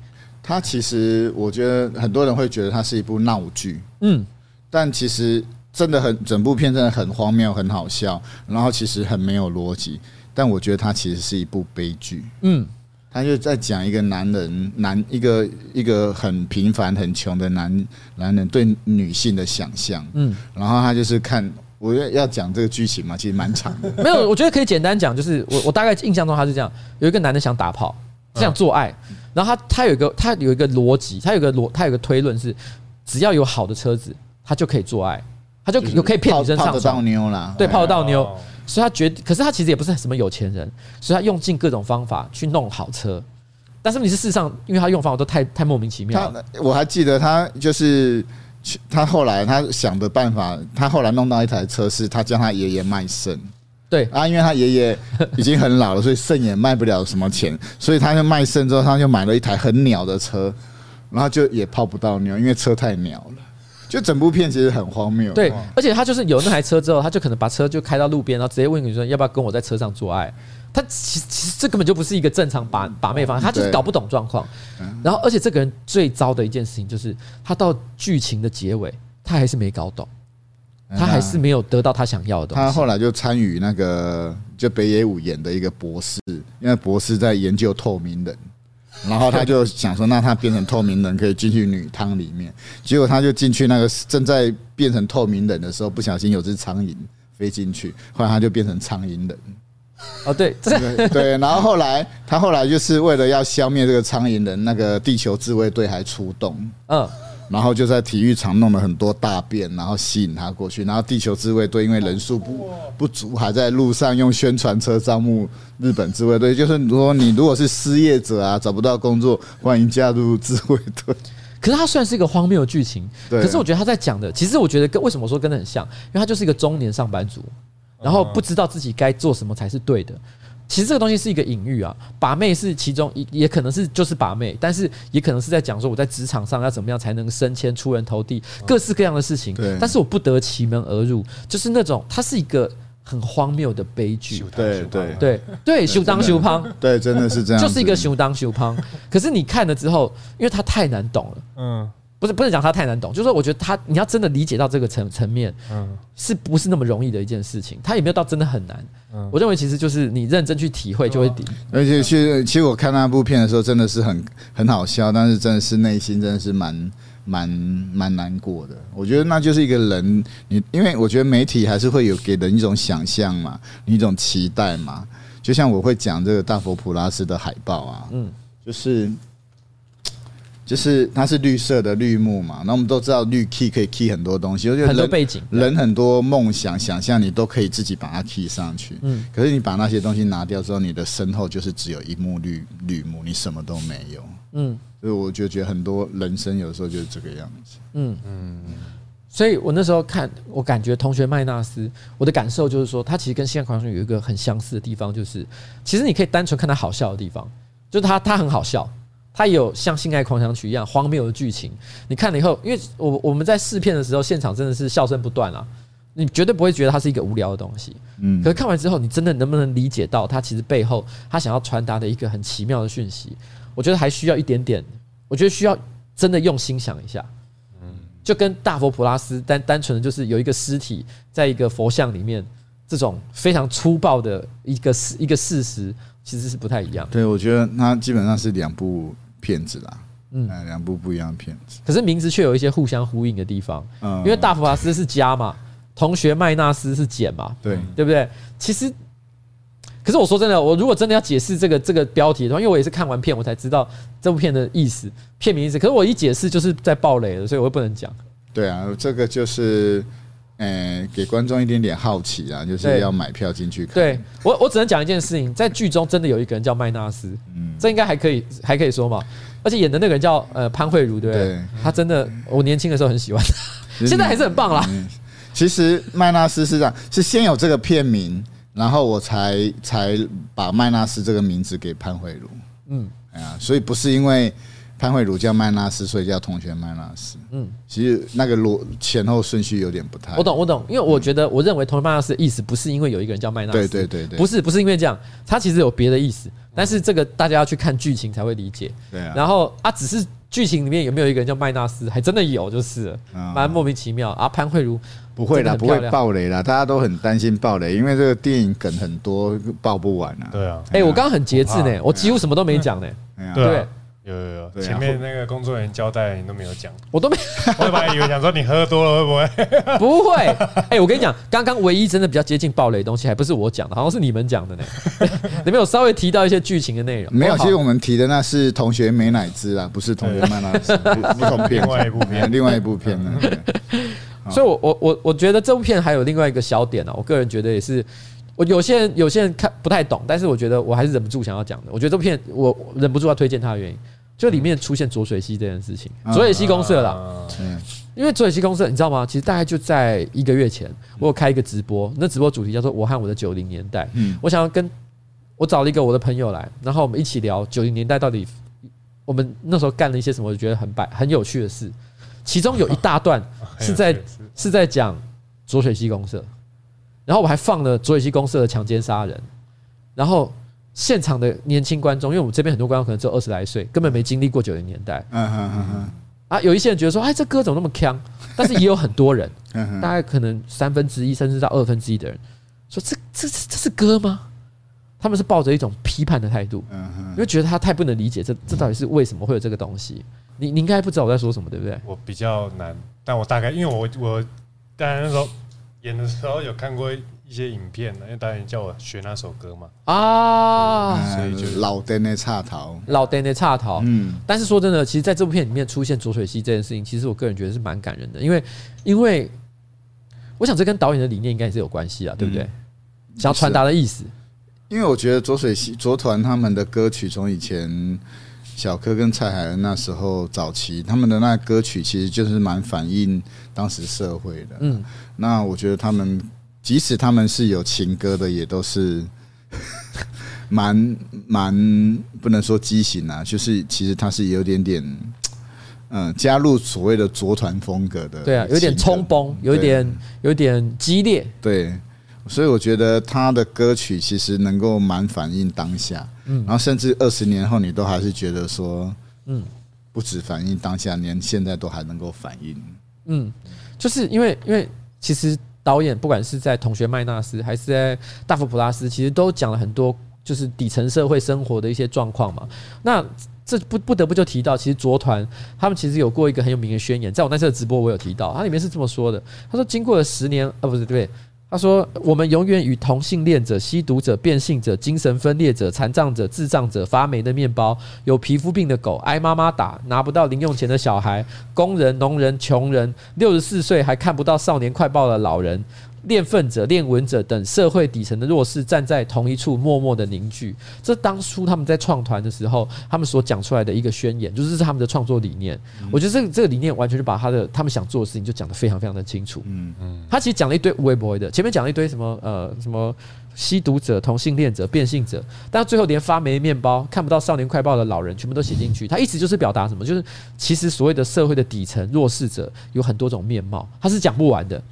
它其实我觉得很多人会觉得它是一部闹剧，嗯，但其实。真的很，整部片真的很荒谬，很好笑，然后其实很没有逻辑。但我觉得它其实是一部悲剧。嗯，他就在讲一个男人，男一个一个很平凡、很穷的男男人对女性的想象。嗯，然后他就是看，我要要讲这个剧情嘛，其实蛮长的。没有，我觉得可以简单讲，就是我我大概印象中他是这样：有一个男的想打炮，想做爱，然后他他有一个他有一个逻辑，他有个逻他有个推论是，只要有好的车子，他就可以做爱。他就有可以骗女生上床，对，泡得到妞，所以他觉得，可是他其实也不是什么有钱人，所以他用尽各种方法去弄好车，但是问题是事实上，因为他用方法都太太莫名其妙。他我还记得他就是他后来他想的办法，他后来弄到一台车是他叫他爷爷卖肾，对。啊，因为他爷爷已经很老了，所以肾也卖不了什么钱，所以他就卖肾之后，他就买了一台很鸟的车，然后就也泡不到妞，因为车太鸟了。就整部片其实很荒谬，对，而且他就是有那台车之后，他就可能把车就开到路边，然后直接问女生要不要跟我在车上做爱。他其实其实这根本就不是一个正常把把妹方，他就是搞不懂状况。然后，而且这个人最糟的一件事情就是，他到剧情的结尾，他还是没搞懂，他还是没有得到他想要的东西。他后来就参与那个就北野武演的一个博士，因为博士在研究透明人。然后他就想说，那他变成透明人可以进去女汤里面。结果他就进去那个正在变成透明人的时候，不小心有只苍蝇飞进去，后来他就变成苍蝇人。哦，对，对对。然后后来他后来就是为了要消灭这个苍蝇人，那个地球自卫队还出动。嗯。然后就在体育场弄了很多大便，然后吸引他过去。然后地球自卫队因为人数不不足，还在路上用宣传车招募日本自卫队。就是说，你如果是失业者啊，找不到工作，欢迎加入自卫队。可是它虽然是一个荒谬的剧情，可是我觉得他在讲的，其实我觉得跟为什么说跟的很像，因为他就是一个中年上班族，然后不知道自己该做什么才是对的。其实这个东西是一个隐喻啊，把妹是其中一，也可能是就是把妹，但是也可能是在讲说我在职场上要怎么样才能升迁、出人头地，各式各样的事情。对，但是我不得其门而入，就是那种它是一个很荒谬的悲剧。对对对对，修当修胖，对，真的是这样，就是一个修当修胖。可是你看了之后，因为它太难懂了，嗯。不是不是讲他太难懂，就是说我觉得他你要真的理解到这个层层面，嗯，是不是那么容易的一件事情？他也没有到真的很难。嗯，我认为其实就是你认真去体会就会抵。而且其实其实我看那部片的时候真的是很很好笑，但是真的是内心真的是蛮蛮蛮难过的。我觉得那就是一个人，你因为我觉得媒体还是会有给人一种想象嘛，一种期待嘛。就像我会讲这个大佛普拉斯的海报啊，嗯，就是。就是它是绿色的绿幕嘛，那我们都知道绿 key 可以 key 很多东西，很多背景，人很多梦想、想象，你都可以自己把它 key 上去。嗯，可是你把那些东西拿掉之后，你的身后就是只有一幕绿绿幕，你什么都没有。嗯，所以我就觉得很多人生有时候就是这个样子。嗯嗯，所以我那时候看，我感觉同学麦纳斯，我的感受就是说，他其实跟《现在狂想曲》有一个很相似的地方，就是其实你可以单纯看他好笑的地方，就是他他很好笑，他也有像《性爱狂想曲》一样荒谬的剧情。你看了以后，因为我我们在试片的时候，现场真的是笑声不断啊，你绝对不会觉得它是一个无聊的东西。嗯，可是看完之后，你真的能不能理解到它其实背后它想要传达的一个很奇妙的讯息？我觉得还需要一点点，我觉得需要真的用心想一下。嗯就跟大佛普拉斯单单纯的就是有一个尸体在一个佛像里面，这种非常粗暴的一个事一个事实，其实是不太一样。对，我觉得它基本上是两部片子啦，嗯，两部不一样的片子。可是名字却有一些互相呼应的地方，嗯，因为大佛普拉斯是加嘛，同学麦纳斯是减嘛，对，对不对？其实。可是我说真的，我如果真的要解释这个这个标题的话，因为我也是看完片我才知道这部片的意思，片名意思。可是我一解释就是在暴雷了，所以我又不能讲。对啊，这个就是，呃，给观众一点点好奇啊，就是要买票进去看。对，我我只能讲一件事情，在剧中真的有一个人叫麦纳斯，嗯，这应该还可以还可以说嘛。而且演的那个人叫呃潘慧茹，对不对？对，他真的，我年轻的时候很喜欢他，现在还是很棒啦。其实麦纳斯是这样，是先有这个片名。然后我才才把麦纳斯这个名字给潘慧茹，嗯，哎呀，所以不是因为潘慧茹叫麦纳斯，所以叫同学麦纳斯，嗯，其实那个逻前后顺序有点不太。我懂，我懂，因为我觉得，我认为同学麦纳斯的意思不是因为有一个人叫麦纳斯，对对对对，不是不是因为这样，他其实有别的意思，但是这个大家要去看剧情才会理解。对啊，然后啊，只是剧情里面有没有一个人叫麦纳斯，还真的有，就是。蛮莫名其妙啊，潘慧茹。不会啦，不会爆雷啦，大家都很担心爆雷，因为这个电影梗很多，爆不完啊。对啊，哎，我刚刚很节制呢，我几乎什么都没讲呢。对，有有有，前面那个工作人员交代你都没有讲，我都没。我本来以为想说你喝多了会不会？不会。哎，我跟你讲，刚刚唯一真的比较接近暴雷的东西，还不是我讲的，好像是你们讲的呢。你们有稍微提到一些剧情的内容？没有，其实我们提的那是同学美乃滋啊，不是同学麦纳斯，不同片，另外一部片，另外一部片呢。所以我，我我我我觉得这部片还有另外一个小点呢、啊。我个人觉得也是，我有些人有些人看不太懂，但是我觉得我还是忍不住想要讲的。我觉得这部片我忍不住要推荐它的原因，就里面出现浊水溪这件事情，浊水溪公社啦。嗯，因为浊水溪公社你知道吗？其实大概就在一个月前，我有开一个直播，那直播主题叫做“我和我的九零年代”。嗯，我想要跟我找了一个我的朋友来，然后我们一起聊九零年代到底我们那时候干了一些什么，我觉得很白很有趣的事。其中有一大段 是在是在讲浊水溪公社，然后我还放了浊水溪公社的强奸杀人，然后现场的年轻观众，因为我们这边很多观众可能只有二十来岁，根本没经历过九零年代，嗯嗯嗯嗯，啊，有一些人觉得说，哎，这歌怎么那么锵？但是也有很多人，大概可能三分之一甚至到二分之一的人说，这这这是歌吗？他们是抱着一种批判的态度，因为觉得他太不能理解，这这到底是为什么会有这个东西？你你应该不知道我在说什么，对不对？我比较难，但我大概因为我我当然那时候演的时候有看过一些影片，因为导演叫我学那首歌嘛。啊，所以就老灯的插头，老灯的插头。嗯，但是说真的，其实在这部片里面出现浊水溪这件事情，其实我个人觉得是蛮感人的，因为因为我想这跟导演的理念应该也是有关系啊，对不对？嗯、想要传达的意思，因为我觉得浊水溪卓团他们的歌曲从以前。小柯跟蔡海恩那时候早期，他们的那歌曲其实就是蛮反映当时社会的。嗯，那我觉得他们即使他们是有情歌的，也都是 蛮蛮不能说畸形啊，就是其实他是有点点嗯加入所谓的卓团风格的。对啊，有点冲崩，有点有点激烈。对。所以我觉得他的歌曲其实能够蛮反映当下，嗯，然后甚至二十年后你都还是觉得说，嗯，不止反映当下，连现在都还能够反映，嗯，就是因为因为其实导演不管是在同学麦纳斯还是在大佛普拉斯，其实都讲了很多就是底层社会生活的一些状况嘛。那这不不得不就提到，其实卓团他们其实有过一个很有名的宣言，在我那次的直播我有提到，它里面是这么说的，他说经过了十年，啊不是对。他说：“我们永远与同性恋者、吸毒者、变性者、精神分裂者、残障者、智障者、发霉的面包、有皮肤病的狗、挨妈妈打、拿不到零用钱的小孩、工人、农人、穷人、六十四岁还看不到少年快报的老人、练愤者、练文者等社会底层的弱势站在同一处，默默的凝聚。这当初他们在创团的时候，他们所讲出来的一个宣言，就是这是他们的创作理念。我觉得这个这个理念完全就把他的他们想做的事情就讲得非常非常的清楚。嗯嗯，他其实讲了一堆微博的，前面讲了一堆什么呃什么吸毒者、同性恋者、变性者，但最后连发霉面包、看不到少年快报的老人全部都写进去。他意思就是表达什么？就是其实所谓的社会的底层弱势者有很多种面貌，他是讲不完的。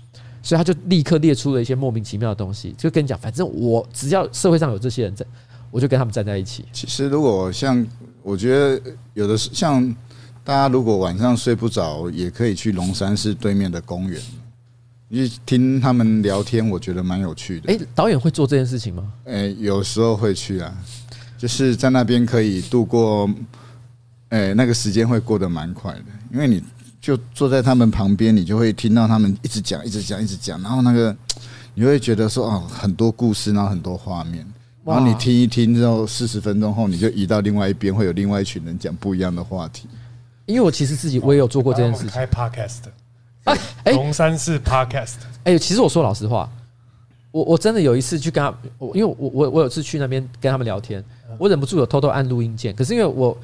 所以他就立刻列出了一些莫名其妙的东西，就跟你讲，反正我只要社会上有这些人在，我就跟他们站在一起。其实如果像我觉得有的是像大家如果晚上睡不着，也可以去龙山寺对面的公园，你听他们聊天，我觉得蛮有趣的。哎，导演会做这件事情吗？哎，有时候会去啊，就是在那边可以度过，哎，那个时间会过得蛮快的，因为你。就坐在他们旁边，你就会听到他们一直讲、一直讲、一直讲，然后那个 你会觉得说哦，很多故事，然后很多画面，然后你听一听之后，四十分钟后你就移到另外一边，会有另外一群人讲不一样的话题。因为我其实自己我也有做过这件事情，开 podcast，哎，龙山寺 podcast，哎，其实我说老实话，我我真的有一次去跟他，因为我我我有次去那边跟他们聊天，我忍不住有偷偷按录音键，可是因为我。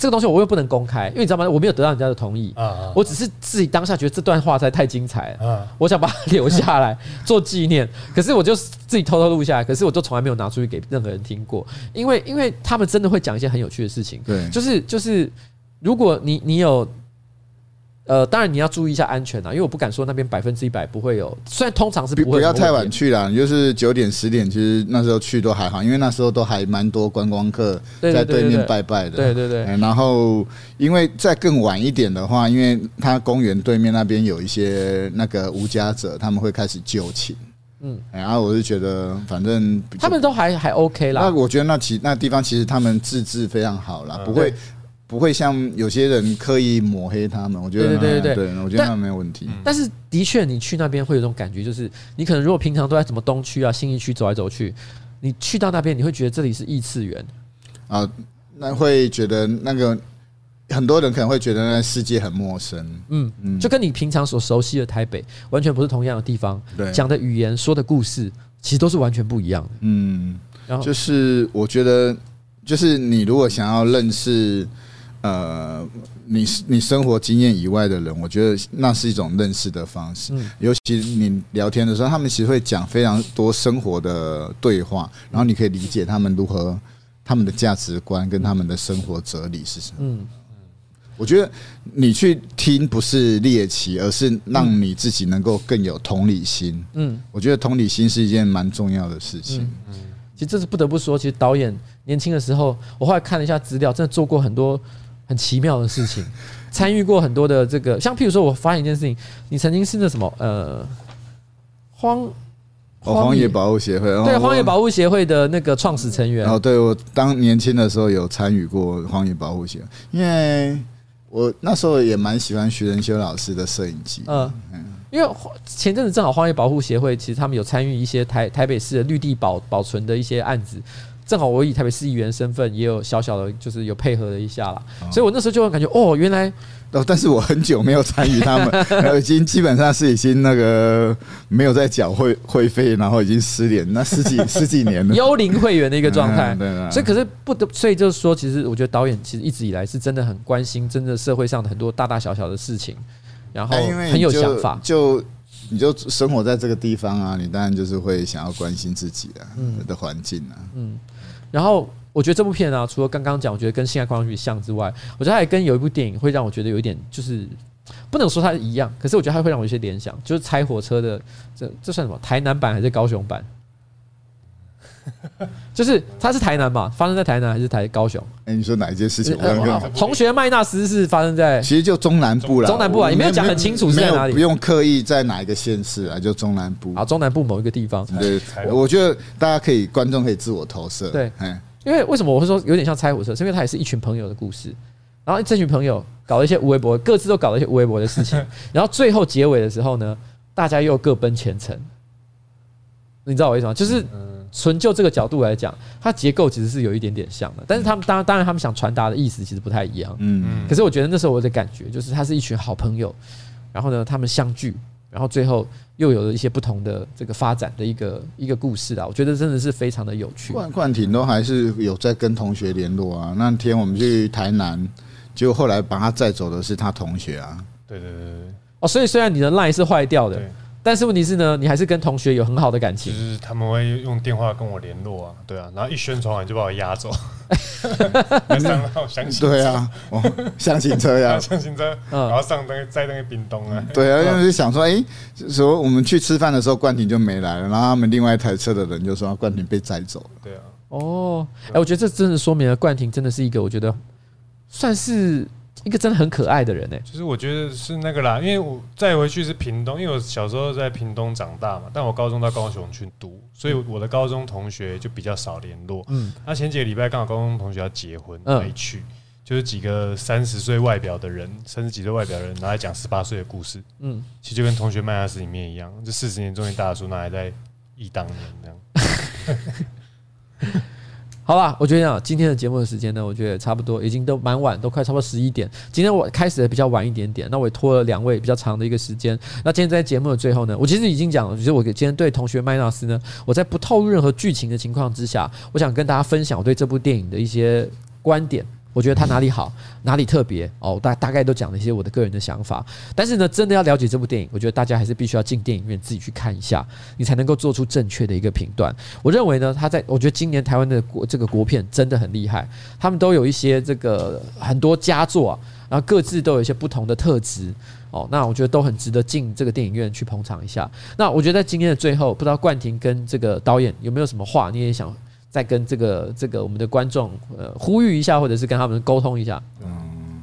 这个东西我又不能公开，因为你知道吗？我没有得到人家的同意，我只是自己当下觉得这段话实在太精彩了，我想把它留下来 做纪念。可是我就自己偷偷录下来，可是我就从来没有拿出去给任何人听过，因为因为他们真的会讲一些很有趣的事情，对，就是就是如果你你有。呃，当然你要注意一下安全啊，因为我不敢说那边百分之一百不会有，虽然通常是不会。不要太晚去啦，你就是九点十点，其实那时候去都还好，因为那时候都还蛮多观光客在对面拜拜的。对对对。然后，因为再更晚一点的话，因为它公园对面那边有一些那个无家者，他们会开始就寝。嗯。然后我就觉得，反正他们都还还 OK 啦。那我觉得那其那地方其实他们自治非常好啦，不会。不会像有些人刻意抹黑他们，我觉得对对对，对，我觉得那没有问题。但是的确，你去那边会有种感觉，就是你可能如果平常都在什么东区啊、新义区走来走去，你去到那边，你会觉得这里是异次元。啊，那会觉得那个很多人可能会觉得那世界很陌生，嗯嗯，就跟你平常所熟悉的台北完全不是同样的地方，对，讲的语言、说的故事，其实都是完全不一样的，嗯，然后就是我觉得，就是你如果想要认识。呃，你你生活经验以外的人，我觉得那是一种认识的方式。尤其你聊天的时候，他们其实会讲非常多生活的对话，然后你可以理解他们如何他们的价值观跟他们的生活哲理是什么。嗯，我觉得你去听不是猎奇，而是让你自己能够更有同理心。嗯，我觉得同理心是一件蛮重要的事情。嗯，其实这是不得不说，其实导演年轻的时候，我后来看了一下资料，真的做过很多。很奇妙的事情，参与过很多的这个，像譬如说，我发现一件事情，你曾经是那什么呃荒荒野保护协会，对荒野保护协会的那个创始成员。哦，对，我当年轻的时候有参与过荒野保护协会，因为我那时候也蛮喜欢徐仁修老师的摄影机。嗯嗯，因为前阵子正好荒野保护协会其实他们有参与一些台台北市的绿地保保存的一些案子。正好我以台北市议员身份，也有小小的，就是有配合了一下啦。所以我那时候就会感觉，哦，原来哦，但是我很久没有参与他们，已经基本上是已经那个没有在缴会会费，然后已经失联那十几 十几年了，幽灵会员的一个状态。所以可是不得，所以就是说，其实我觉得导演其实一直以来是真的很关心，真的社会上的很多大大小小的事情，然后很有想法。就你就生活在这个地方啊，你当然就是会想要关心自己的的环境啊，嗯。然后我觉得这部片啊，除了刚刚讲，我觉得跟《性爱狂想曲》像之外，我觉得还跟有一部电影会让我觉得有一点，就是不能说它一样，可是我觉得它会让我有些联想，就是《拆火车》的这这算什么？台南版还是高雄版？就是他是台南嘛？发生在台南还是台高雄？哎，你说哪一件事情？同学麦纳斯是发生在，其实就中南部啦。中南部啊，你没有讲很清楚是在哪里？不用刻意在哪一个县市啊，就中南部。啊，中南部某一个地方。对，我觉得大家可以，观众可以自我投射。对，因为为什么我会说有点像猜火车？是因为它也是一群朋友的故事。然后这群朋友搞了一些无微博，各自都搞了一些无微博的事情。然后最后结尾的时候呢，大家又各奔前程。你知道我意思吗？就是。纯就这个角度来讲，它结构其实是有一点点像的，但是他们当然当然他们想传达的意思其实不太一样。嗯嗯。可是我觉得那时候我的感觉就是，他是一群好朋友，然后呢，他们相聚，然后最后又有了一些不同的这个发展的一个一个故事啊，我觉得真的是非常的有趣。冠冠廷都还是有在跟同学联络啊。那天我们去台南，结果后来把他载走的是他同学啊。对对对对。哦，所以虽然你的 line 是坏掉的。但是问题是呢，你还是跟同学有很好的感情。就是他们会用电话跟我联络啊，对啊，然后一宣传完就把我押走。上到厢型对啊，厢型车呀，厢型车，然后上那个在那个冰冻啊。对啊，因为就想说，哎，说我们去吃饭的时候，冠廷就没来了，然后他们另外一台车的人就说冠廷被载走了。对啊。哦，哎，我觉得这真的说明了冠廷真的是一个，我觉得算是。一个真的很可爱的人呢，其实我觉得是那个啦，因为我再回去是屏东，因为我小时候在屏东长大嘛，但我高中到高雄去读，所以我的高中同学就比较少联络。嗯，那前几个礼拜刚好高中同学要结婚，没去，就是几个三十岁外表的人，三十几岁外表的人拿来讲十八岁的故事。嗯，其实就跟同学麦芽斯里面一样，这四十年中年大叔拿来在忆当年这样。好吧，我觉得啊，今天的节目的时间呢，我觉得差不多，已经都蛮晚，都快差不多十一点。今天我开始的比较晚一点点，那我也拖了两位比较长的一个时间。那今天在节目的最后呢，我其实已经讲了，就是我今天对同学麦纳斯呢，我在不透露任何剧情的情况之下，我想跟大家分享我对这部电影的一些观点。我觉得他哪里好，哪里特别哦，大大概都讲了一些我的个人的想法。但是呢，真的要了解这部电影，我觉得大家还是必须要进电影院自己去看一下，你才能够做出正确的一个评断。我认为呢，他在我觉得今年台湾的国这个国片真的很厉害，他们都有一些这个很多佳作啊，然后各自都有一些不同的特质哦。那我觉得都很值得进这个电影院去捧场一下。那我觉得在今天的最后，不知道冠廷跟这个导演有没有什么话，你也想？再跟这个这个我们的观众呃呼吁一下，或者是跟他们沟通一下。嗯，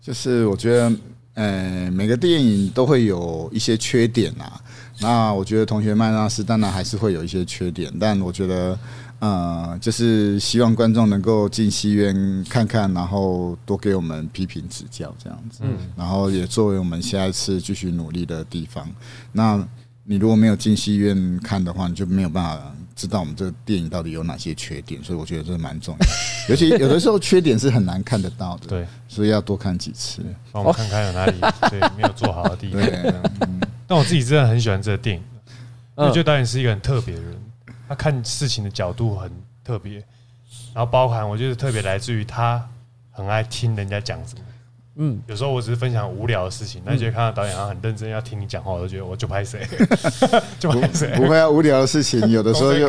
就是我觉得，呃，每个电影都会有一些缺点啊。那我觉得《同学麦纳斯》当然还是会有一些缺点，但我觉得，呃，就是希望观众能够进戏院看看，然后多给我们批评指教这样子。嗯，然后也作为我们下一次继续努力的地方。那你如果没有进戏院看的话，你就没有办法。知道我们这个电影到底有哪些缺点，所以我觉得这蛮重要。尤其有的时候缺点是很难看得到的，对，所以要多看几次，帮我们看看有哪里 对没有做好的地方。但我自己真的很喜欢这个电影，因为觉得导演是一个很特别的人，他看事情的角度很特别，然后包含我觉得特别来自于他很爱听人家讲什么。嗯，有时候我只是分享无聊的事情，那觉得看到导演他很认真要听你讲话，我就觉得我就拍谁，就拍谁。不会啊，无聊的事情有的时候又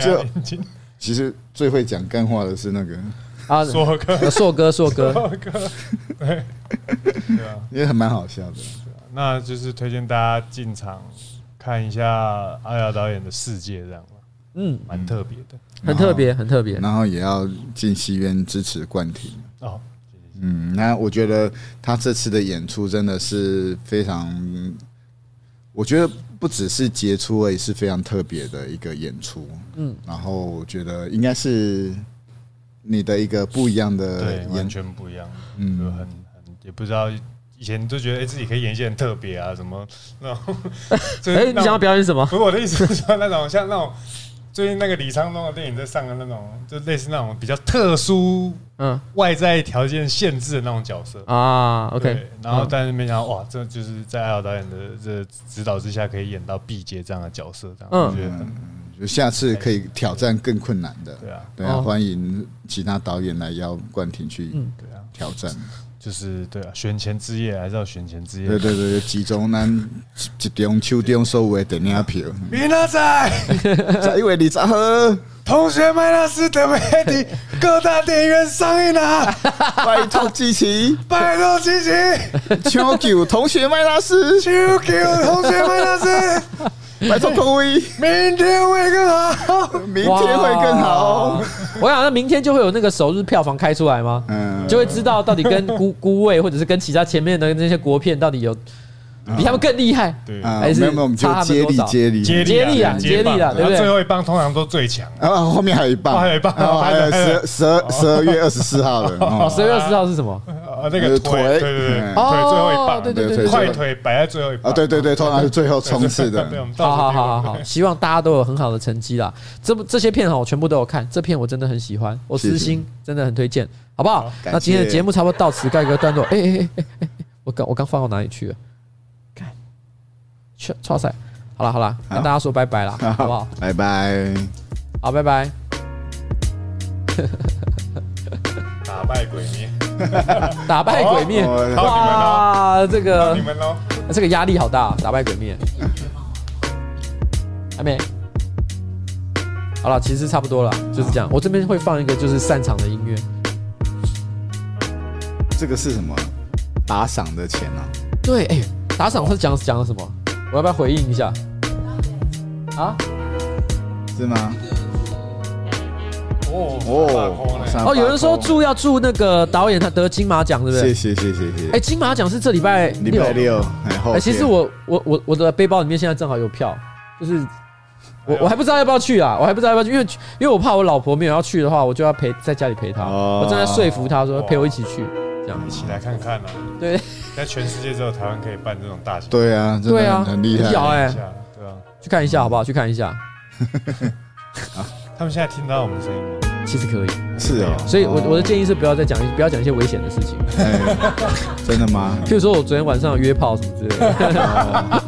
就 其实最会讲干话的是那个啊，硕哥，硕哥，硕哥，硕哥，对，对啊，也很蛮好笑的。那就是推荐大家进场看一下阿瑶导演的世界，这样。嗯，蛮特别的，很特别，很特别。然后也要进戏院支持冠廷。哦。嗯，那我觉得他这次的演出真的是非常，我觉得不只是杰出而已，是非常特别的一个演出。嗯，然后我觉得应该是你的一个不一样的，对，完全不一样。嗯，很很也不知道，以前就觉得哎、欸、自己可以演一些很特别啊，什么那种。哎，你想要表演什么？不是我的意思是说那种像那种。最近那个李沧东的电影在上的那种，就类似那种比较特殊，嗯，外在条件限制的那种角色。啊。OK，然后但是没想到哇，这就是在艾豪导演的这指导之下，可以演到毕节这样的角色，这样我觉得很，就下次可以挑战更困难的。对啊，对啊，欢迎其他导演来邀冠廷去，对啊，挑战。就是对啊，选前之夜还是要选前之夜。对对对，集中咱一中秋中所有的电影票。明仔载，在一月二十号，同学麦纳斯特别的各大电影院上映啊！拜托支持，拜托支持，求救同学麦纳斯，求救同学麦纳斯。拜托各位，明天会更好，明天会更好。我想，那明天就会有那个首日票房开出来吗？嗯，就会知道到底跟孤孤位，或者是跟其他前面的那些国片到底有。比他们更厉害，对，还是差他们接力，接力，接力啊，接力啊，对不对？最后一棒通常都最强，啊后后面还有一棒，还有一棒，还有十十二十二月二十四号的，哦，十二月二十四号是什么？那个腿，对对对，腿最后一棒，对对对，快腿摆在最后一棒，啊，对对对，通常是最后冲刺的。好好好好好，希望大家都有很好的成绩啦。这部这些片哈，我全部都有看，这片我真的很喜欢，我私心真的很推荐，好不好？那今天的节目差不多到此告一个段落。哎哎哎哎哎，我刚我刚放到哪里去了？超超赛。好了好了，跟大家说拜拜了，好不好？拜拜。好，拜拜。打败鬼灭，打败鬼灭，哇，这个你们喽，这个压力好大，打败鬼灭。还没。好了，其实差不多了，就是这样。我这边会放一个就是散场的音乐。这个是什么？打赏的钱啊？对，哎，打赏是讲讲了什么？我要不要回应一下？啊？是吗？哦哦哦！有人说祝要祝那个导演他得金马奖，对不对？谢谢谢谢谢谢。哎，金马奖是这礼拜礼拜六。哎，其实我我我我的背包里面现在正好有票，就是我我还不知道要不要去啊，我还不知道要不要去，因为因为我怕我老婆没有要去的话，我就要陪在家里陪她。我正在说服她说陪我一起去，这样一起来看看啊。对，在全世界只有台湾可以办这种大型。对啊，对啊，很厉害。哎，对啊，去看一下好不好？去看一下。他们现在听到我们声音吗？其实可以，是哦。所以我我的建议是不要再讲，不要讲一些危险的事情。真的吗？譬如说我昨天晚上约炮什么之类的。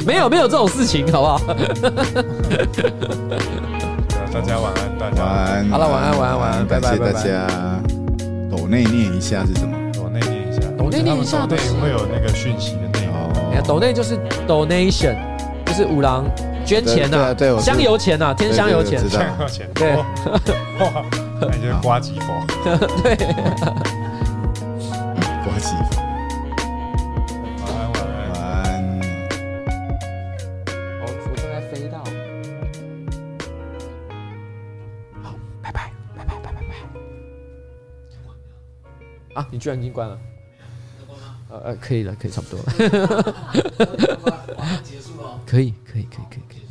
没有没有这种事情，好不好？大家晚安，大家晚安。好了，晚安晚安晚安，拜拜拜拜。大家抖内念一下是什么？抖内念一下，抖内念一下，对，会有那个讯息的内容。抖内就是 donation，就是五郎。捐钱呐，对香油钱呐，添香油钱，香油钱，对，哇，那就是刮吉佛，对，刮吉佛，啊，你居然已经关了，呃呃，可以了，可以差不多了，结束了，可以可以可以可以可以。